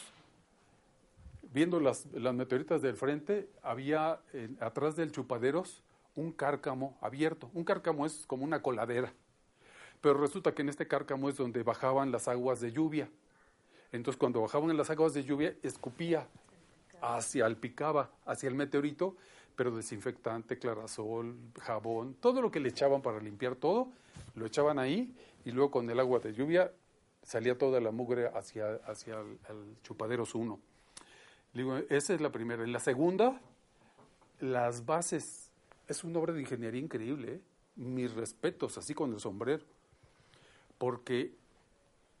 viendo las, las meteoritas del frente, había atrás del chupaderos un cárcamo abierto. Un cárcamo es como una coladera. Pero resulta que en este cárcamo es donde bajaban las aguas de lluvia. Entonces, cuando bajaban las aguas de lluvia, escupía hacia el picaba, hacia el meteorito, pero desinfectante, clarasol, jabón, todo lo que le echaban para limpiar todo, lo echaban ahí y luego con el agua de lluvia salía toda la mugre hacia, hacia el, el chupaderos 1. Digo, esa es la primera. Y la segunda, las bases. Es una obra de ingeniería increíble. ¿eh? Mis respetos, así con el sombrero. Porque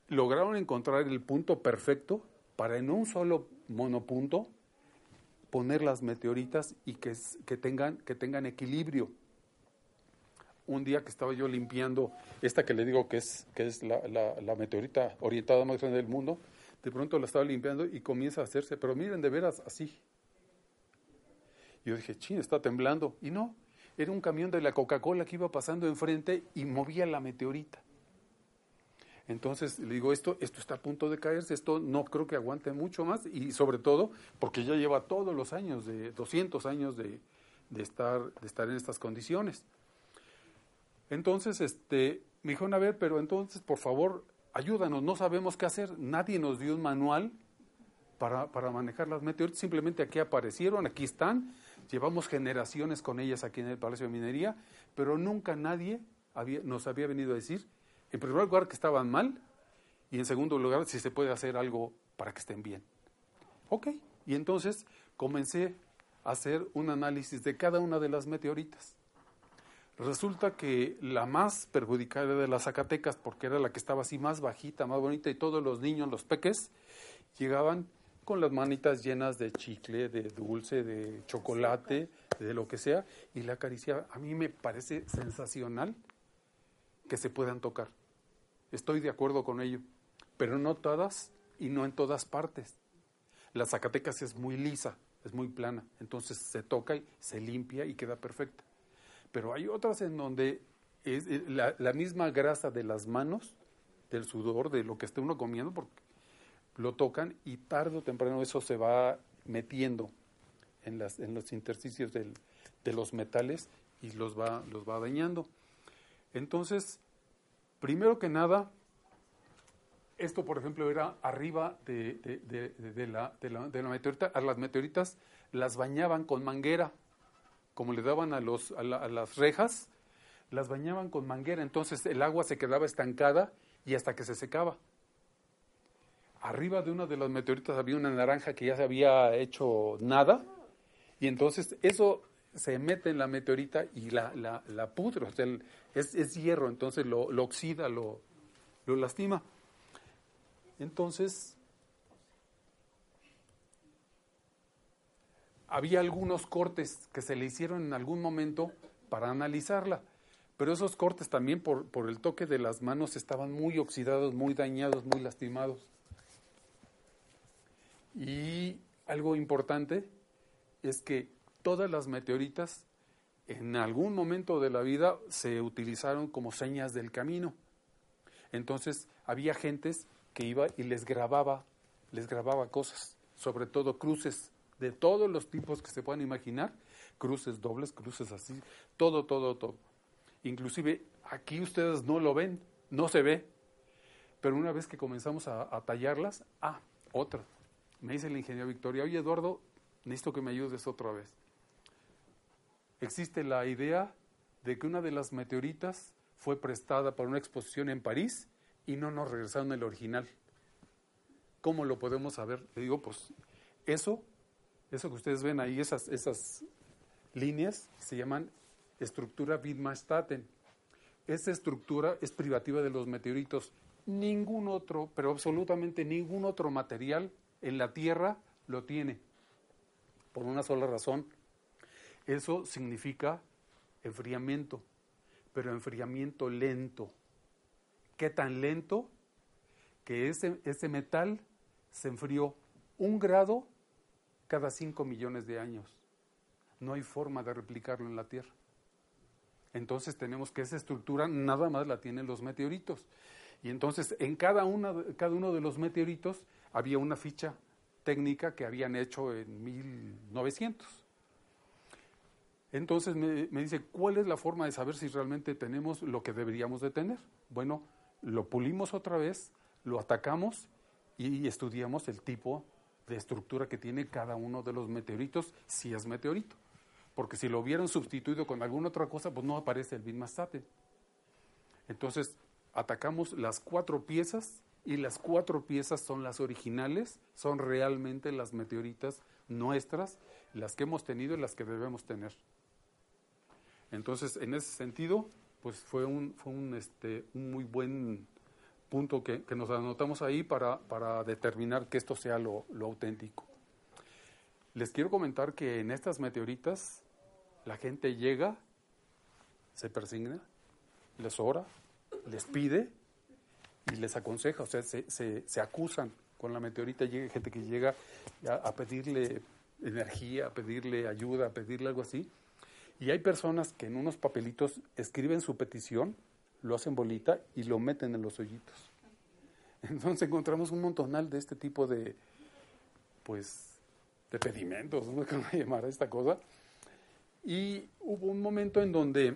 lograron encontrar el punto perfecto para en un solo monopunto poner las meteoritas y que, tengan, que tengan equilibrio. Un día que estaba yo limpiando esta que le digo que es, la, la meteorita orientada más grande del mundo, de pronto la estaba limpiando y comienza a hacerse, pero miren, de veras, así. Yo dije, ching, está temblando. Y no, era un camión de la Coca-Cola que iba pasando enfrente y movía la meteorita. Entonces le digo, esto, esto está a punto de caerse, esto no creo que aguante mucho más y sobre todo porque ya lleva todos los años, de 200 años de, estar, de estar en estas condiciones. Entonces, este, me dijeron, a ver, pero entonces, por favor, ayúdanos, no sabemos qué hacer, nadie nos dio un manual para, para manejar las meteoritas, simplemente aquí aparecieron, aquí están, llevamos generaciones con ellas aquí en el Palacio de Minería, pero nunca nadie nos había venido a decir, en primer lugar, que estaban mal, y en segundo lugar, si se puede hacer algo para que estén bien. Ok, y entonces comencé a hacer un análisis de cada una de las meteoritas. Resulta que la más perjudicada de las Zacatecas, porque era la que estaba así más bajita, más bonita, y todos los niños, los peques, llegaban con las manitas llenas de chicle, de dulce, de chocolate, de lo que sea, y la acariciaba. A mí me parece sensacional que se puedan tocar. Estoy de acuerdo con ello, pero no todas y no en todas partes. La Zacatecas es muy lisa, es muy plana, entonces se toca y se limpia y queda perfecta. Pero hay otras en donde es la, la misma grasa de las manos, del sudor, de lo que esté uno comiendo, porque lo tocan y tarde o temprano eso se va metiendo en, los intersticios de los metales y los va dañando. Entonces, primero que nada, Esto, por ejemplo, era arriba de, la, de la meteorita. A las meteoritas las bañaban con manguera, como le daban a, los, a, la- a las rejas, las bañaban con manguera. Entonces el agua se quedaba estancada y hasta que se secaba. Arriba de una de las meteoritas había una naranja que ya se había hecho nada. Y entonces eso se mete en la meteorita y la, la, la pudre. O sea, es, es hierro, entonces lo, lo oxida, lo, lo lastima. Entonces, había algunos cortes que se le hicieron en algún momento para analizarla, pero esos cortes también por, por el toque de las manos estaban muy oxidados, muy dañados, muy lastimados. Y algo importante es que todas las meteoritas en algún momento de la vida se utilizaron como señas del camino. Entonces había gentes que iba y les grababa, les grababa cosas, sobre todo cruces de todos los tipos que se puedan imaginar, cruces dobles, cruces así, todo, todo, todo. Inclusive aquí ustedes no lo ven, no se ve, pero una vez que comenzamos a, a tallarlas, ah, otra. Me dice el ingeniero Victoria, oye Eduardo, necesito que me ayudes otra vez. Existe la idea de que una de las meteoritas fue prestada para una exposición en París y no nos regresaron el original. ¿Cómo lo podemos saber? Le digo, pues eso, eso que ustedes ven ahí, esas, esas líneas, se llaman estructura Wittmann-Staten. Esa estructura es privativa de los meteoritos. Ningún otro, pero absolutamente ningún otro material en la Tierra lo tiene. Por una sola razón. Eso significa enfriamiento, pero enfriamiento lento. ¿Qué tan lento? Que ese, ese metal se enfrió un grado cada 5 millones de años. No hay forma de replicarlo en la Tierra. Entonces tenemos que esa estructura nada más la tienen los meteoritos. Y entonces en cada, una, cada uno de los meteoritos había una ficha técnica que habían hecho en 1900. Entonces me, dice, ¿cuál es la forma de saber si realmente tenemos lo que deberíamos de tener? Bueno, lo pulimos otra vez, lo atacamos y estudiamos el tipo de estructura que tiene cada uno de los meteoritos, si es meteorito. Porque si lo hubieran sustituido con alguna otra cosa, pues no aparece el Bitmastate. Entonces, atacamos las cuatro piezas y las cuatro piezas son las originales, son realmente las meteoritas nuestras, las que hemos tenido y las que debemos tener. Entonces, en ese sentido, pues fue un, fue un, este, un muy buen punto que, que nos anotamos ahí para, para, determinar que esto sea lo, lo, auténtico. Les quiero comentar que en estas meteoritas la gente llega, se persigna, les ora, les pide y les aconseja, o sea, se, se, se acusan con la meteorita, llega gente que llega a, a pedirle energía, a pedirle ayuda, a pedirle algo así. Y hay personas que en unos papelitos escriben su petición, lo hacen bolita y lo meten en los hoyitos. Entonces encontramos un montonal de este tipo de, pues, de pedimentos, no sé cómo llamar a esta cosa. Y hubo un momento en donde,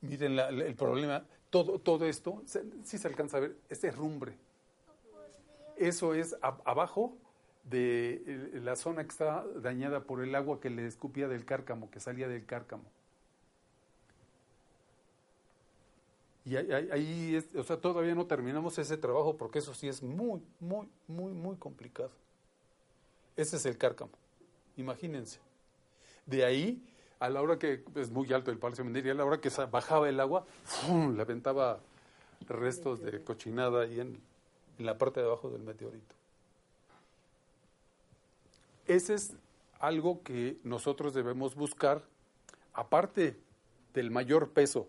miren el problema, todo, todo esto, si sí se alcanza a ver, es herrumbre. Eso es a, abajo de la zona que está dañada por el agua que le escupía del cárcamo, que salía del cárcamo. Y ahí, ahí es, o sea, todavía no terminamos ese trabajo porque eso sí es muy, muy, muy, muy complicado. Ese es el cárcamo, imagínense. De ahí, a la hora que es muy alto el Palacio Minería, a la hora que bajaba el agua, ¡fum! le aventaba restos de cochinada ahí en, en la parte de abajo del meteorito. Ese es algo que nosotros debemos buscar, aparte del mayor peso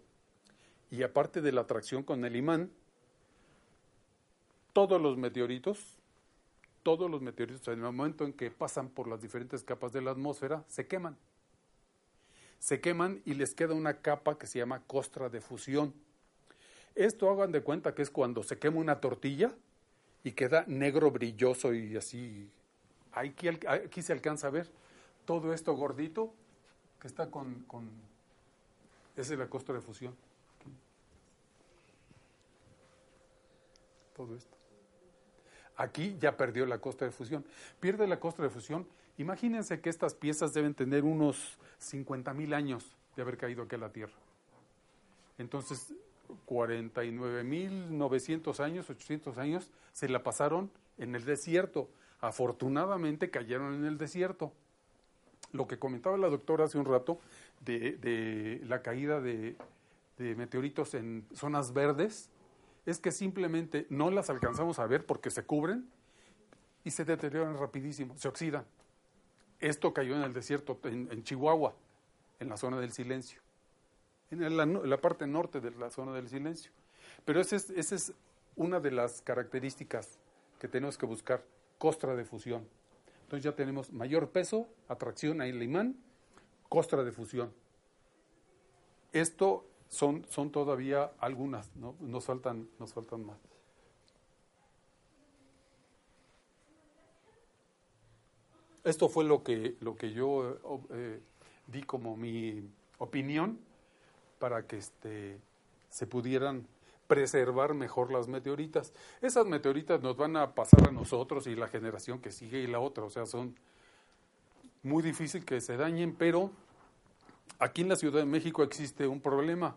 y aparte de la atracción con el imán, todos los meteoritos, todos los meteoritos en el momento en que pasan por las diferentes capas de la atmósfera, se queman. Se queman y les queda una capa que se llama costra de fusión. Esto hagan de cuenta que es cuando se quema una tortilla y queda negro brilloso y así Aquí, se alcanza a ver todo esto gordito que está con, con esa es la costra de fusión. todo esto. Aquí ya perdió la costra de fusión. Pierde la costra de fusión. Imagínense que estas piezas deben tener unos 50 mil años de haber caído aquí a la Tierra. Entonces, 49.900 años, 800 años, se la pasaron en el desierto. Afortunadamente cayeron en el desierto. Lo que comentaba la doctora hace un rato de, la caída de, meteoritos en zonas verdes es que simplemente no las alcanzamos a ver porque se cubren y se deterioran rapidísimo, se oxidan. Esto cayó en el desierto, en, Chihuahua, en la zona del silencio, en la, parte norte de la zona del silencio. Pero esa es, esa es una de las características que tenemos que buscar, costra de fusión. Entonces ya tenemos mayor peso, atracción a el imán, costra de fusión. Esto son, son todavía algunas, ¿no? nos, faltan, nos faltan más. Esto fue lo que, lo que yo eh, di como mi opinión para que este, se pudieran preservar mejor las meteoritas. Esas meteoritas nos van a pasar a nosotros y la generación que sigue y la otra, o sea, son muy difícil que se dañen, pero aquí en la Ciudad de México existe un problema,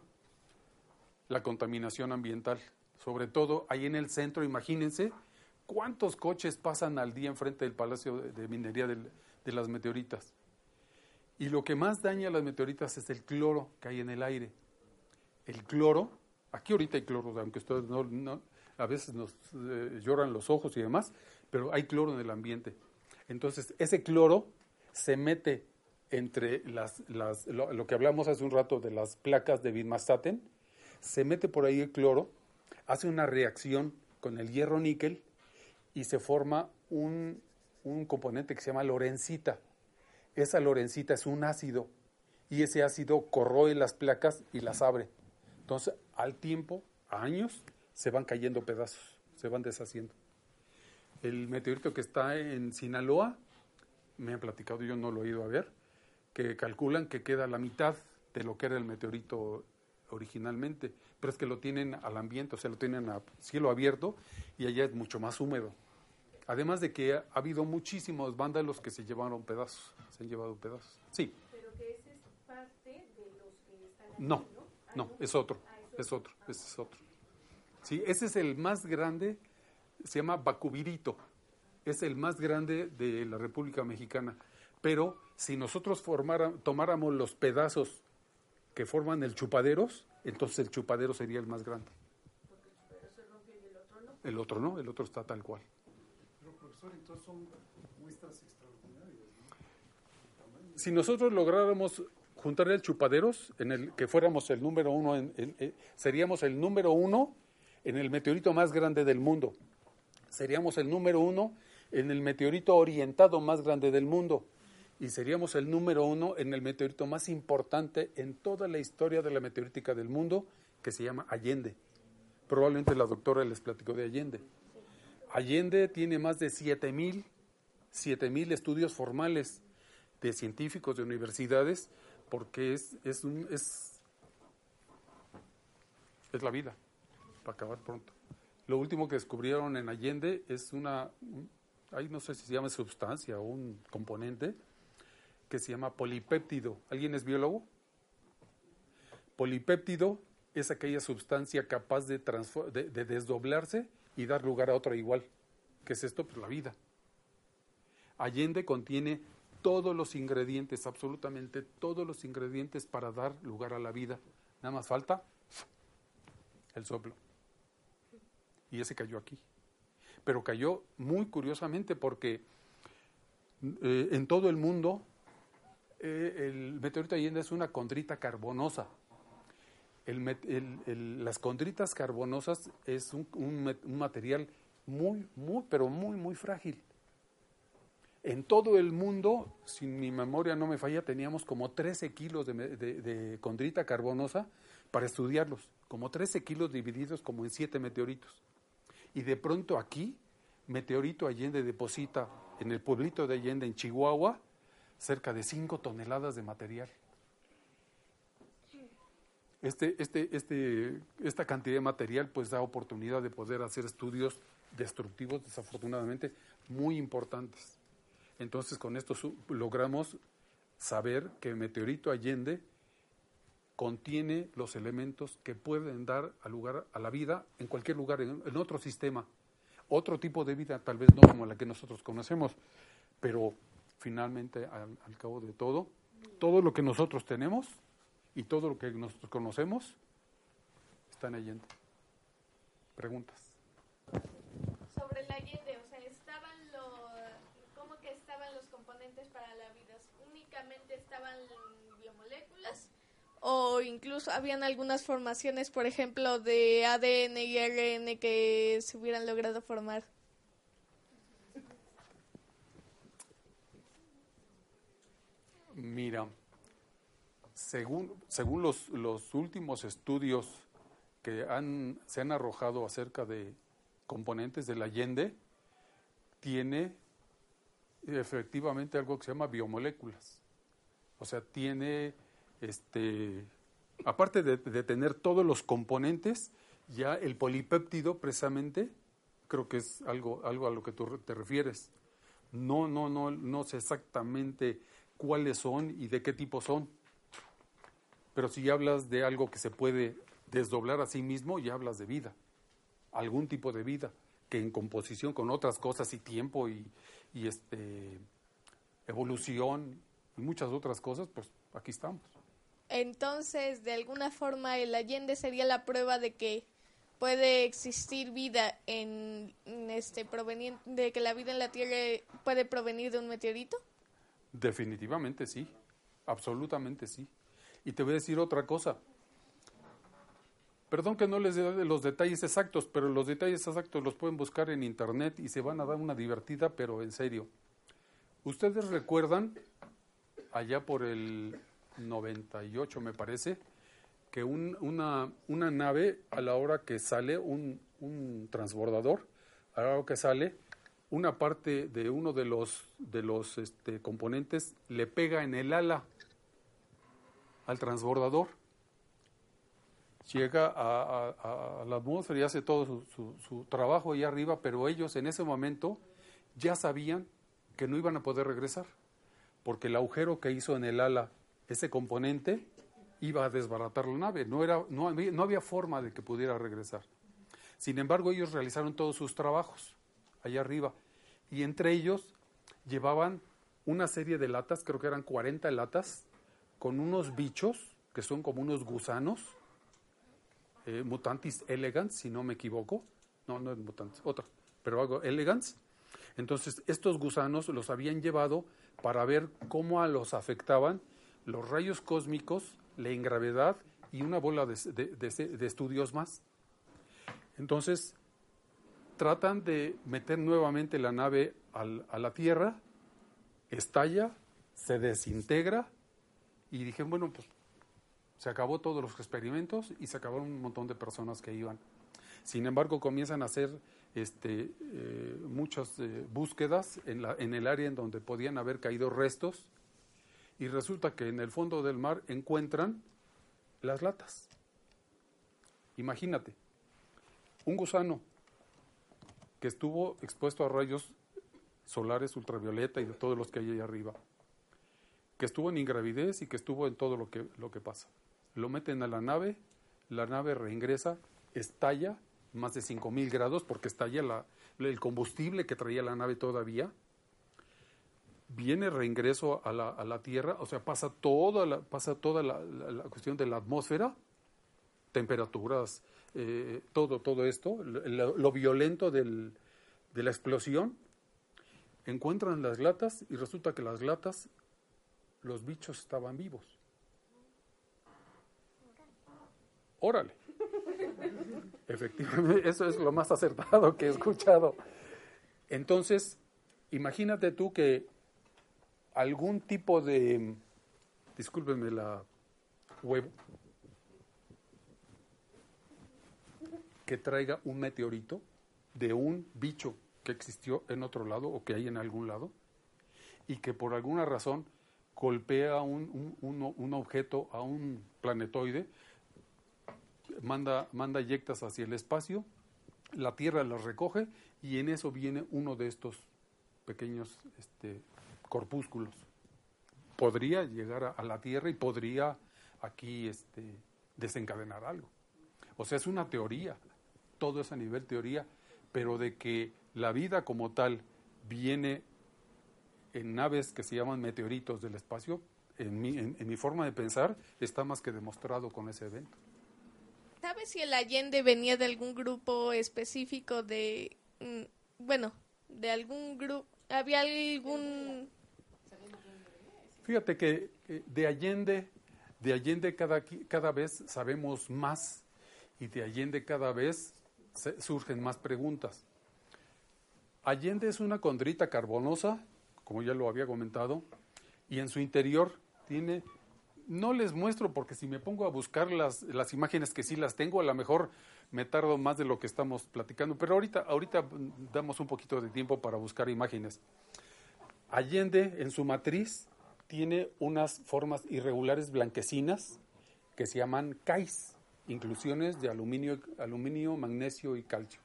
la contaminación ambiental, sobre todo ahí en el centro, imagínense cuántos coches pasan al día enfrente del Palacio de Minería de las meteoritas. Y lo que más daña a las meteoritas es el cloro que hay en el aire. El cloro, aquí ahorita hay cloro, aunque ustedes no, a veces nos eh, lloran los ojos y demás, pero hay cloro en el ambiente. Entonces, ese cloro se mete entre las, lo, que hablamos hace un rato de las placas de Bitmastaten, se mete por ahí el cloro, hace una reacción con el hierro níquel y se forma un, un componente que se llama lorencita. Esa lorencita es un ácido y ese ácido corroe las placas y las abre. Entonces, al tiempo, a años, se van cayendo pedazos, se van deshaciendo. El meteorito que está en Sinaloa, me han platicado, yo no lo he ido a ver, que calculan que queda la mitad de lo que era el meteorito originalmente, pero es que lo tienen al ambiente, o sea, lo tienen a cielo abierto y allá es mucho más húmedo. Además de que ha habido muchísimos vándalos que se llevaron pedazos, se han llevado pedazos. Sí. Pero que ese es parte de los que están aquí, No, no, es otro, es otro, ese es otro. Sí, ese es el más grande, se llama Bacubirito, es el más grande de la República Mexicana. Pero si nosotros formara, tomáramos los pedazos que forman el chupaderos, entonces el chupadero sería el más grande. Porque el chupadero se rompió y el otro no. El otro no, el otro está tal cual. Pero profesor, entonces son muestras extraordinarias, ¿no? Si nosotros lográramos juntar el chupaderos, en el que fuéramos el número uno, en, seríamos el número uno en el meteorito más grande del mundo. Seríamos el número uno en el meteorito orientado más grande del mundo. Y seríamos el número uno en el meteorito más importante en toda la historia de la meteorítica del mundo, que se llama Allende. Probablemente la doctora les platicó de Allende. Allende tiene más de 7000 mil estudios formales de científicos de universidades porque es, es, un, es, es la vida, para acabar pronto. Lo último que descubrieron en Allende es una, ahí no sé si se llama sustancia o un componente, que se llama polipéptido. ¿Alguien es biólogo? Polipéptido es aquella sustancia capaz de, de, de, desdoblarse y dar lugar a otra igual. ¿Qué es esto? Pues la vida. Allende contiene todos los ingredientes, absolutamente todos los ingredientes para dar lugar a la vida. Nada más falta el soplo. Y ese cayó aquí. Pero cayó muy curiosamente porque eh, en todo el mundo eh, el meteorito Allende es una condrita carbonosa. El, el, las condritas carbonosas es un, material muy, muy, pero muy, muy frágil. En todo el mundo, si mi memoria no me falla, teníamos como 13 kilos de, de, condrita carbonosa para estudiarlos, como 13 kilos divididos como en 7 meteoritos. Y de pronto aquí, Meteorito Allende deposita en el pueblito de Allende, en Chihuahua, cerca de 5 toneladas de material. este, este, este, esta cantidad de material pues da oportunidad de poder hacer estudios destructivos, desafortunadamente, muy importantes. Entonces, con esto logramos saber que el meteorito Allende contiene los elementos que pueden dar a lugar a la vida en cualquier lugar, en, otro sistema, otro tipo de vida, tal vez no como la que nosotros conocemos, pero finalmente, al, al cabo de todo, todo lo que nosotros tenemos y todo lo que nosotros conocemos está en Allende. Preguntas. Sobre la Allende, o sea, estaban los, ¿cómo que estaban los componentes para la vida? ¿Únicamente estaban biomoléculas? O incluso habían algunas formaciones, por ejemplo, de ADN y ARN que se hubieran logrado formar. Mira, según, según los, los últimos estudios que han, se han arrojado acerca de componentes del Allende, tiene efectivamente algo que se llama biomoléculas. O sea, tiene, este, aparte de, tener todos los componentes, ya el polipéptido precisamente, creo que es algo, algo a lo que tú te refieres. No, no, no, no sé exactamente cuáles son y de qué tipo son. Pero si hablas de algo que se puede desdoblar a sí mismo, ya hablas de vida. Algún tipo de vida que en composición con otras cosas y tiempo y, y este evolución y muchas otras cosas, pues aquí estamos. Entonces, de alguna forma, el Allende sería la prueba de que puede existir vida en, en este proveniente de que la vida en la Tierra puede provenir de un meteorito. Definitivamente sí, absolutamente sí. Y te voy a decir otra cosa. Perdón que no les dé los detalles exactos, pero los detalles exactos los pueden buscar en internet y se van a dar una divertida, pero en serio. Ustedes recuerdan, allá por el 98 me parece, que un- una, una nave a la hora que sale, un, un transbordador, a la hora que sale, una parte de uno de los, de los este, componentes le pega en el ala al transbordador. Llega a, la atmósfera y hace todo su, su- su trabajo ahí arriba, pero ellos en ese momento ya sabían que no iban a poder regresar, porque el agujero que hizo en el ala ese componente iba a desbaratar la nave, no, era, no, no había forma de que pudiera regresar. Sin embargo, ellos realizaron todos sus trabajos allá arriba y entre ellos llevaban una serie de latas, creo que eran 40 latas, con unos bichos que son como unos gusanos, eh, mutantis elegans, si no me equivoco. No, no es mutantis, otra, pero algo elegans. Entonces, estos gusanos los habían llevado para ver cómo a los afectaban los rayos cósmicos, la ingravedad y una bola de, de- estudios más. Entonces, tratan de meter nuevamente la nave a la Tierra, estalla, se desintegra y dije, bueno, pues se acabó todos los experimentos y se acabaron un montón de personas que iban. Sin embargo, comienzan a hacer este, eh, muchas eh, búsquedas en, la- el área en donde podían haber caído restos y resulta que en el fondo del mar encuentran las latas. Imagínate, un gusano que estuvo expuesto a rayos solares ultravioleta y de todos los que hay ahí arriba, que estuvo en ingravidez y que estuvo en todo lo que, lo que pasa. Lo meten a la nave, la nave reingresa, estalla más de 5000 grados porque estalla la- el combustible que traía la nave todavía. Viene reingreso a la, a la Tierra, o sea, pasa toda la, pasa toda la, la- cuestión de la atmósfera, temperaturas, eh, todo, todo esto, lo, lo violento del- de la explosión. Encuentran las latas y resulta que las latas, los bichos estaban vivos. Órale. Efectivamente, eso es lo más acertado que he escuchado. Entonces, imagínate tú que algún tipo de, discúlpenme la huevo, que traiga un meteorito de un bicho que existió en otro lado o que hay en algún lado y que por alguna razón golpea un, un- un- un objeto a un planetoide, manda, manda yectas hacia el espacio, la Tierra las recoge y en eso viene uno de estos pequeños este, corpúsculos. Podría llegar a, la Tierra y podría aquí este, desencadenar algo. O sea, es una teoría, todo es a nivel teoría, pero de que la vida como tal viene en naves que se llaman meteoritos del espacio, en mi, en mi forma de pensar, está más que demostrado con ese evento. ¿Sabes si el Allende venía de algún grupo específico de... mm, bueno, de algún grupo... ¿Había algún... Fíjate que de Allende, de Allende cada, cada vez sabemos más y de Allende cada vez se- surgen más preguntas. Allende es una condrita carbonosa, como ya lo había comentado, y en su interior tiene, no les muestro porque si me pongo a buscar las, las imágenes que sí las tengo, a lo mejor me tardo más de lo que estamos platicando, pero ahorita, ahorita damos un poquito de tiempo para buscar imágenes. Allende en su matriz tiene unas formas irregulares blanquecinas que se llaman CAIs, inclusiones de aluminio, aluminio, magnesio y calcio.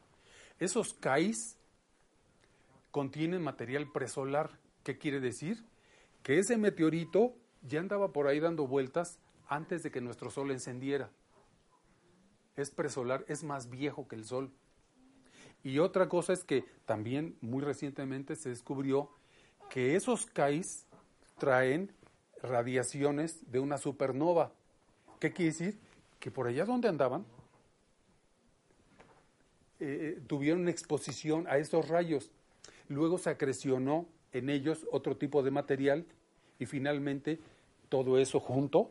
Esos CAIs contienen material presolar. ¿Qué quiere decir? Que ese meteorito ya andaba por ahí dando vueltas antes de que nuestro Sol encendiera. Es presolar, es más viejo que el Sol. Y otra cosa es que también muy recientemente se descubrió que esos CAIs traen radiaciones de una supernova. ¿Qué quiere decir? Que por allá donde andaban, eh, tuvieron exposición a esos rayos. Luego se acrecionó en ellos otro tipo de material y finalmente todo eso junto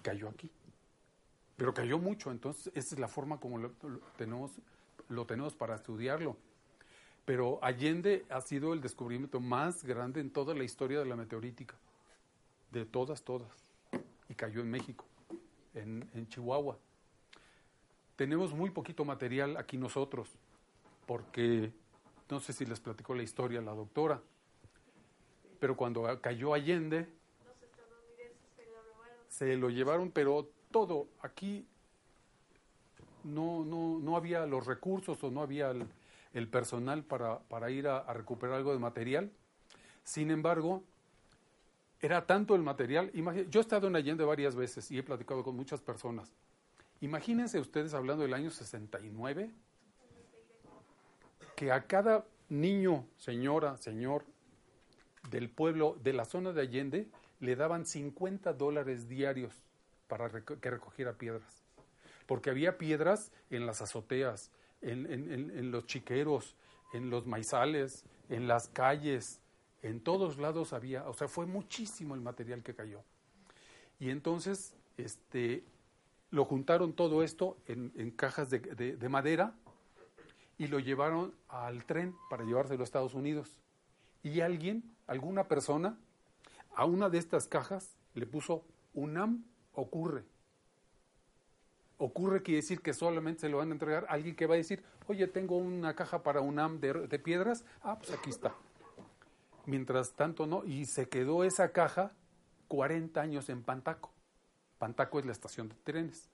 cayó aquí. Pero cayó mucho, entonces esa es la forma como lo, tenemos para estudiarlo. Pero Allende ha sido el descubrimiento más grande en toda la historia de la meteorítica. De todas, todas. Y cayó en México, en, en Chihuahua. Tenemos muy poquito material aquí nosotros, porque no sé si les platicó la historia la doctora, pero cuando cayó Allende, se lo llevaron, pero todo aquí no, no, no había los recursos o no había el, el personal para, para ir a, recuperar algo de material. Sin embargo, era tanto el material. Yo he estado en Allende varias veces y he platicado con muchas personas. Imagínense ustedes hablando del año 69, que a cada niño, señora, señor del pueblo, de la zona de Allende, le daban 50 dólares diarios para que recogiera piedras. Porque había piedras en las azoteas, en, en- en- en los chiqueros, en los maizales, en las calles, en todos lados había, o sea, fue muchísimo el material que cayó. Y entonces, este, lo juntaron todo esto en, en cajas de, de- de madera y lo llevaron al tren para llevárselo a Estados Unidos. Y alguien, alguna persona, a una de estas cajas le puso UNAM ocurre. Ocurre quiere decir que solamente se lo van a entregar a alguien que va a decir, oye, tengo una caja para UNAM de, de piedras, ah, pues aquí está. Mientras tanto, no, y se quedó esa caja 40 años en Pantaco. Pantaco es la estación de trenes.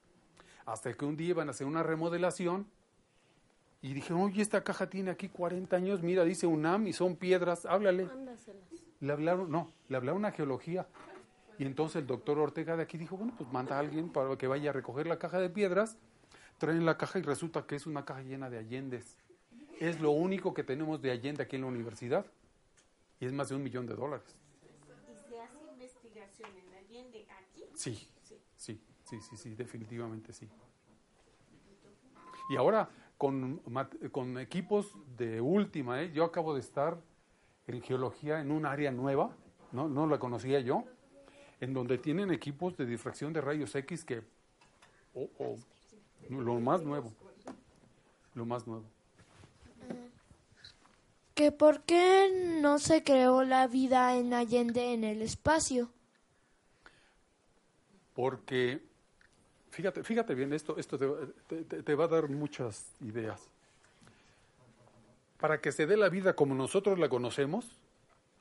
Hasta que un día iban a hacer una remodelación y dijeron, oye, esta caja tiene aquí 40 años, mira, dice UNAM y son piedras, háblale. Le hablaron, no, le hablaron a geología. Y entonces el doctor Ortega de aquí dijo, bueno, pues manda a alguien para que vaya a recoger la caja de piedras. Traen la caja y resulta que es una caja llena de allendes. Es lo único que tenemos de allende aquí en la universidad. Y es más de un millón de dólares. ¿Y se hace investigación en Allende aquí? Sí, sí, sí, sí, sí, definitivamente sí. Y ahora con, con equipos de última, ¿eh? yo acabo de estar en geología en un área nueva, no, no la conocía yo, en donde tienen equipos de difracción de rayos X que, o- o, lo más nuevo, lo más nuevo. ¿Que por qué no se creó la vida en Allende en el espacio? Porque, fíjate, fíjate bien, esto, esto te, te- te va a dar muchas ideas. Para que se dé la vida como nosotros la conocemos,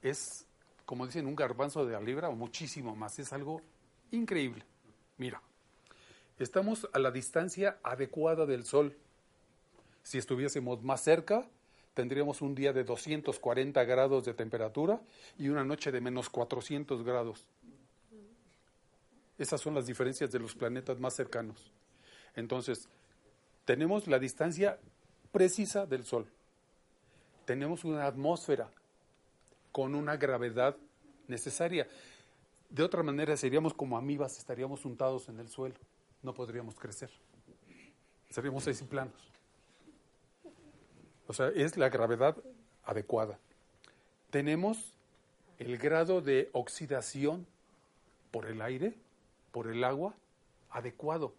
es, como dicen, un garbanzo de la libra o muchísimo más. Es algo increíble. Mira, Estamos a la distancia adecuada del Sol. Si estuviésemos más cerca, tendríamos un día de 240 grados de temperatura y una noche de menos 400 grados. Esas son las diferencias de los planetas más cercanos. Entonces, tenemos la distancia precisa del Sol. Tenemos una atmósfera con una gravedad necesaria. De otra manera, seríamos como amibas, estaríamos untados en el suelo. No podríamos crecer. Seríamos así planos. O sea, es la gravedad adecuada. Tenemos el grado de oxidación por el aire, por el agua, adecuado.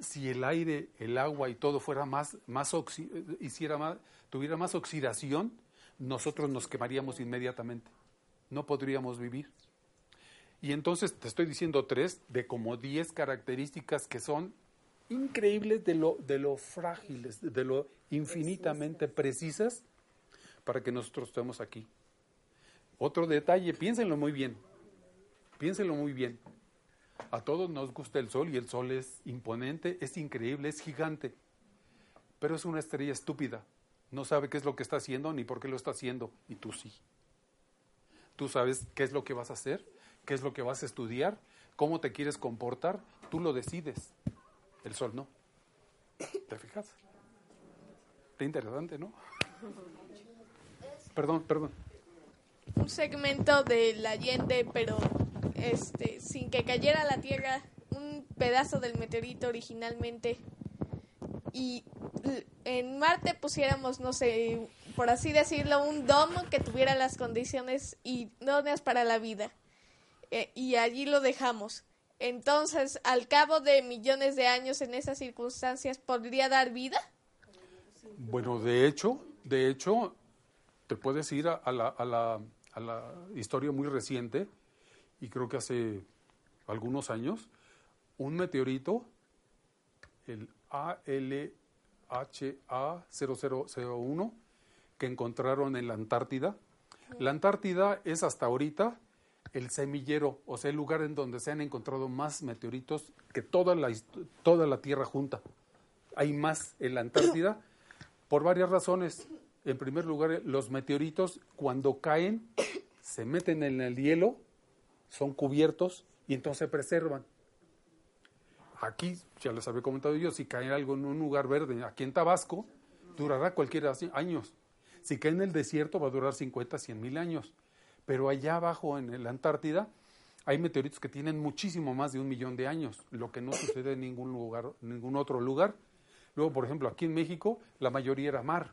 Si el aire, el agua y todo fuera más, más oxi- hiciera más, tuviera más oxidación, nosotros nos quemaríamos inmediatamente. No podríamos vivir. Y entonces te estoy diciendo tres de como diez características que son increíbles de lo, de lo frágiles, de lo infinitamente precisas para que nosotros estemos aquí. Otro detalle, piénsenlo muy bien, piénsenlo muy bien. A todos nos gusta el sol y el sol es imponente, es increíble, es gigante, pero es una estrella estúpida. No sabe qué es lo que está haciendo ni por qué lo está haciendo, y tú sí. Tú sabes qué es lo que vas a hacer, qué es lo que vas a estudiar, cómo te quieres comportar, tú lo decides. El sol no. ¿Te fijas? Está interesante, ¿no? Perdón, perdón. un segmento del Allende, pero este sin que cayera la Tierra un pedazo del meteorito originalmente y en Marte pusiéramos, no sé, por así decirlo, un domo que tuviera las condiciones idóneas para la vida. Eh, y allí lo dejamos. Entonces, al cabo de millones de años en esas circunstancias, ¿podría dar vida? Bueno, de hecho, de hecho, te puedes ir a la, a, la, a la historia muy reciente, y creo que hace algunos años, un meteorito, el ALHA0001, que encontraron en la Antártida. La Antártida es hasta ahorita el semillero, o sea, el lugar en donde se han encontrado más meteoritos que toda la, toda la Tierra junta. Hay más en la Antártida por varias razones. En primer lugar, los meteoritos cuando caen se meten en el hielo, son cubiertos y entonces se preservan. Aquí, ya les había comentado yo, si cae algo en un lugar verde, aquí en Tabasco, durará cualquier años. Si cae en el desierto, va a durar 50, 100 mil años. Pero allá abajo, en la Antártida, hay meteoritos que tienen muchísimo más de un millón de años, lo que no sucede en ningún lugar, ningún otro lugar. Luego, por ejemplo, aquí en México, la mayoría era mar.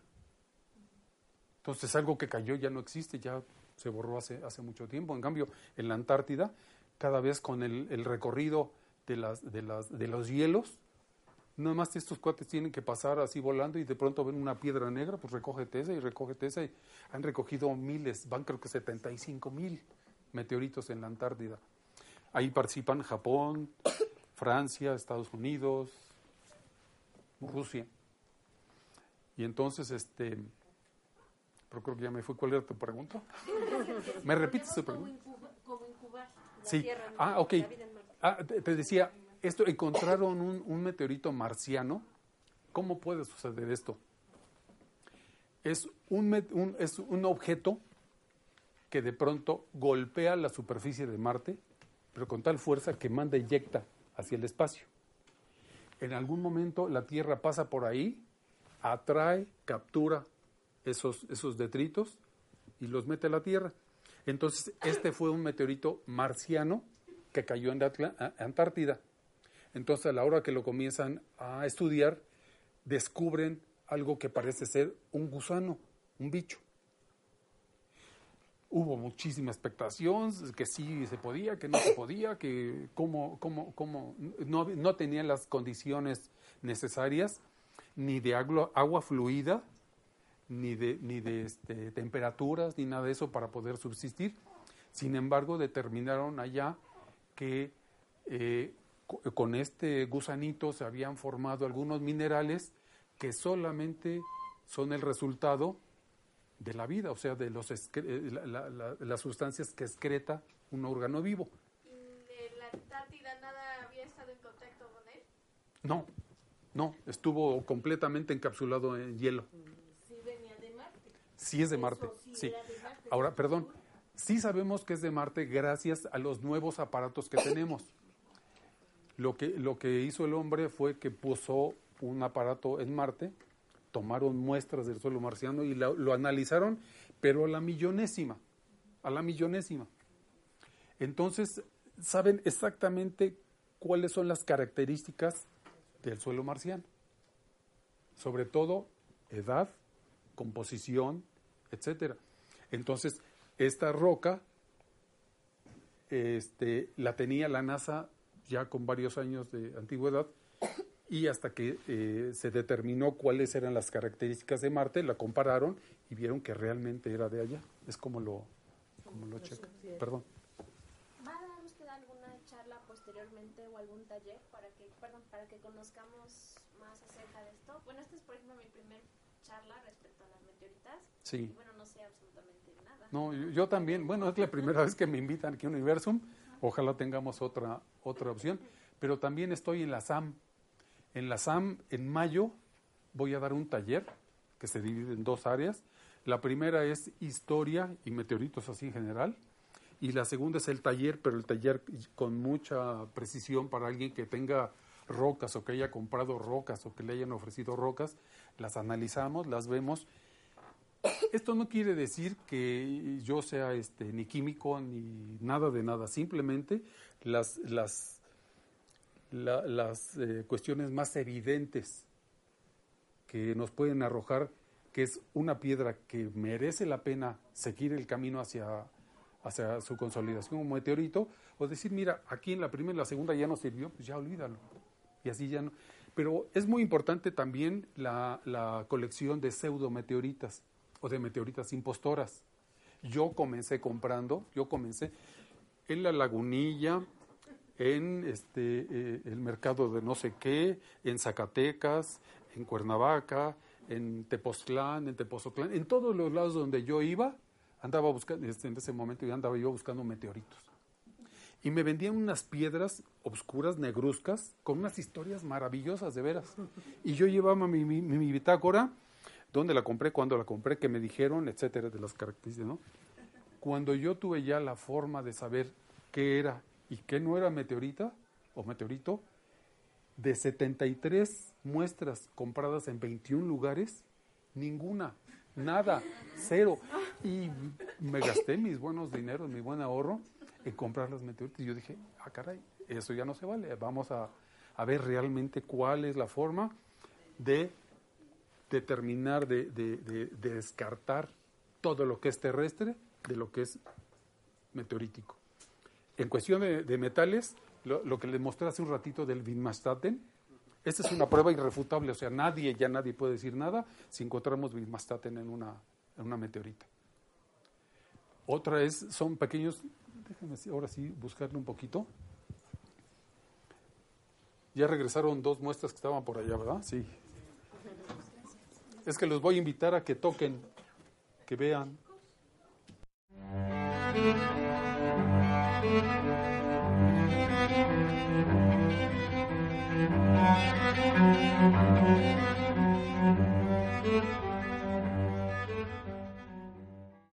Entonces, algo que cayó ya no existe, ya se borró hace, hace mucho tiempo. En cambio, en la Antártida, cada vez con el, recorrido de, las, de, las, de los hielos, nada más estos cuates tienen que pasar así volando y de pronto ven una piedra negra, pues recógete esa y recógete esa. Y han recogido miles, van creo que 75 mil meteoritos en la Antártida. Ahí participan Japón, Francia, Estados Unidos, Rusia. Y entonces, este, pero creo que ya me fui. ¿Cuál era tu pregunta? ¿Me repites tu pregunta? como incubar la Sí. Tierra Ah, ok. la vida en Marte. Ah, te, te decía, esto encontraron un, un meteorito marciano. ¿Cómo puede suceder esto? Es un- es un objeto que de pronto golpea la superficie de Marte, pero con tal fuerza que manda eyecta hacia el espacio. En algún momento la Tierra pasa por ahí, atrae, captura esos, esos detritos y los mete a la Tierra. Entonces, este fue un meteorito marciano que cayó en la Antártida. Entonces, a la hora que lo comienzan a estudiar, descubren algo que parece ser un gusano, un bicho. Hubo muchísima expectación, que sí se podía, que no se podía, que cómo, cómo, cómo no, no tenía las condiciones necesarias, ni de agua, agua fluida, ni de, ni de este, temperaturas, ni nada de eso para poder subsistir. Sin embargo, determinaron allá que eh, co- con este gusanito se habían formado algunos minerales que solamente son el resultado de la vida, o sea, de los eh, la- la- la- las sustancias que excreta un órgano vivo. ¿De la Antártida nada había estado en contacto con él? No, no, estuvo completamente encapsulado en hielo. Sí venía de Marte. Sí es de Marte, sí sí. era de Marte. Ahora, perdón, sí sabemos que es de Marte gracias a los nuevos aparatos que tenemos. Lo que, lo que hizo el hombre fue que puso un aparato en Marte, tomaron muestras del suelo marciano y la- lo analizaron, pero a la millonésima, a la millonésima. Entonces, saben exactamente cuáles son las características del suelo marciano. Sobre todo, edad, composición, etcétera. Entonces, esta roca este, la tenía la NASA ya con varios años de antigüedad y hasta que eh, se determinó cuáles eran las características de Marte, la compararon y vieron que realmente era de allá. Es como lo, como lo checa. Perdón. ¿Va a usted alguna charla posteriormente o algún taller para que, perdón, para que conozcamos más acerca de esto? Bueno, esta es, por ejemplo, mi primer charla respecto a las meteoritas. Sí. Y bueno, no sé absolutamente nada. No, yo, yo también, bueno, es la primera vez que me invitan aquí a Universum, ojalá tengamos otra, otra opción, pero también estoy en la SAM. En la SAM, en mayo, voy a dar un taller que se divide en dos áreas. La primera es historia y meteoritos así en general, y la segunda es el taller, pero el taller con mucha precisión para alguien que tenga rocas o que haya comprado rocas o que le hayan ofrecido rocas, las analizamos, las vemos esto no quiere decir que yo sea este, ni químico ni nada de nada, simplemente las, las, la- las eh, cuestiones más evidentes que nos pueden arrojar que es una piedra que merece la pena seguir el camino hacia, hacia su consolidación como meteorito, o decir, mira, aquí en la primera y la segunda ya no sirvió, pues ya olvídalo. Y así ya no. Pero es muy importante también la, colección de pseudometeoritas o de meteoritas impostoras. Yo comencé comprando, yo comencé en la lagunilla, en este eh, el mercado de no sé qué, en Zacatecas, en Cuernavaca, en Tepoztlán, en Tepoztlán, en todos los lados donde yo iba, andaba buscando, este, en ese momento ya andaba yo buscando meteoritos. Y me vendían unas piedras obscuras, negruzcas, con unas historias maravillosas, de veras. Y yo llevaba mi, mi, mi bitácora, dónde la compré, cuándo la compré, que me dijeron, etcétera, de las características, ¿no? Cuando yo tuve ya la forma de saber qué era y qué no era meteorita o meteorito, de 73 muestras compradas en 21 lugares, ninguna, nada, cero. Y me gasté mis buenos dineros, mi buen ahorro en comprar las meteoritas. Y yo dije, ah, caray, eso ya no se vale. Vamos a, a ver realmente cuál es la forma de determinar, de, de- de- de descartar todo lo que es terrestre de lo que es meteorítico. En cuestión de, de metales, lo, lo que les mostré hace un ratito del Vinmastaten, esta es una prueba irrefutable, o sea, nadie, ya nadie puede decir nada si encontramos Vinmastaten en una, en una meteorita. Otra es, son pequeños, déjenme sí- ahora sí buscarle un poquito. Ya regresaron dos muestras que estaban por allá, ¿verdad? Sí. Es que los voy a invitar a que toquen, que vean.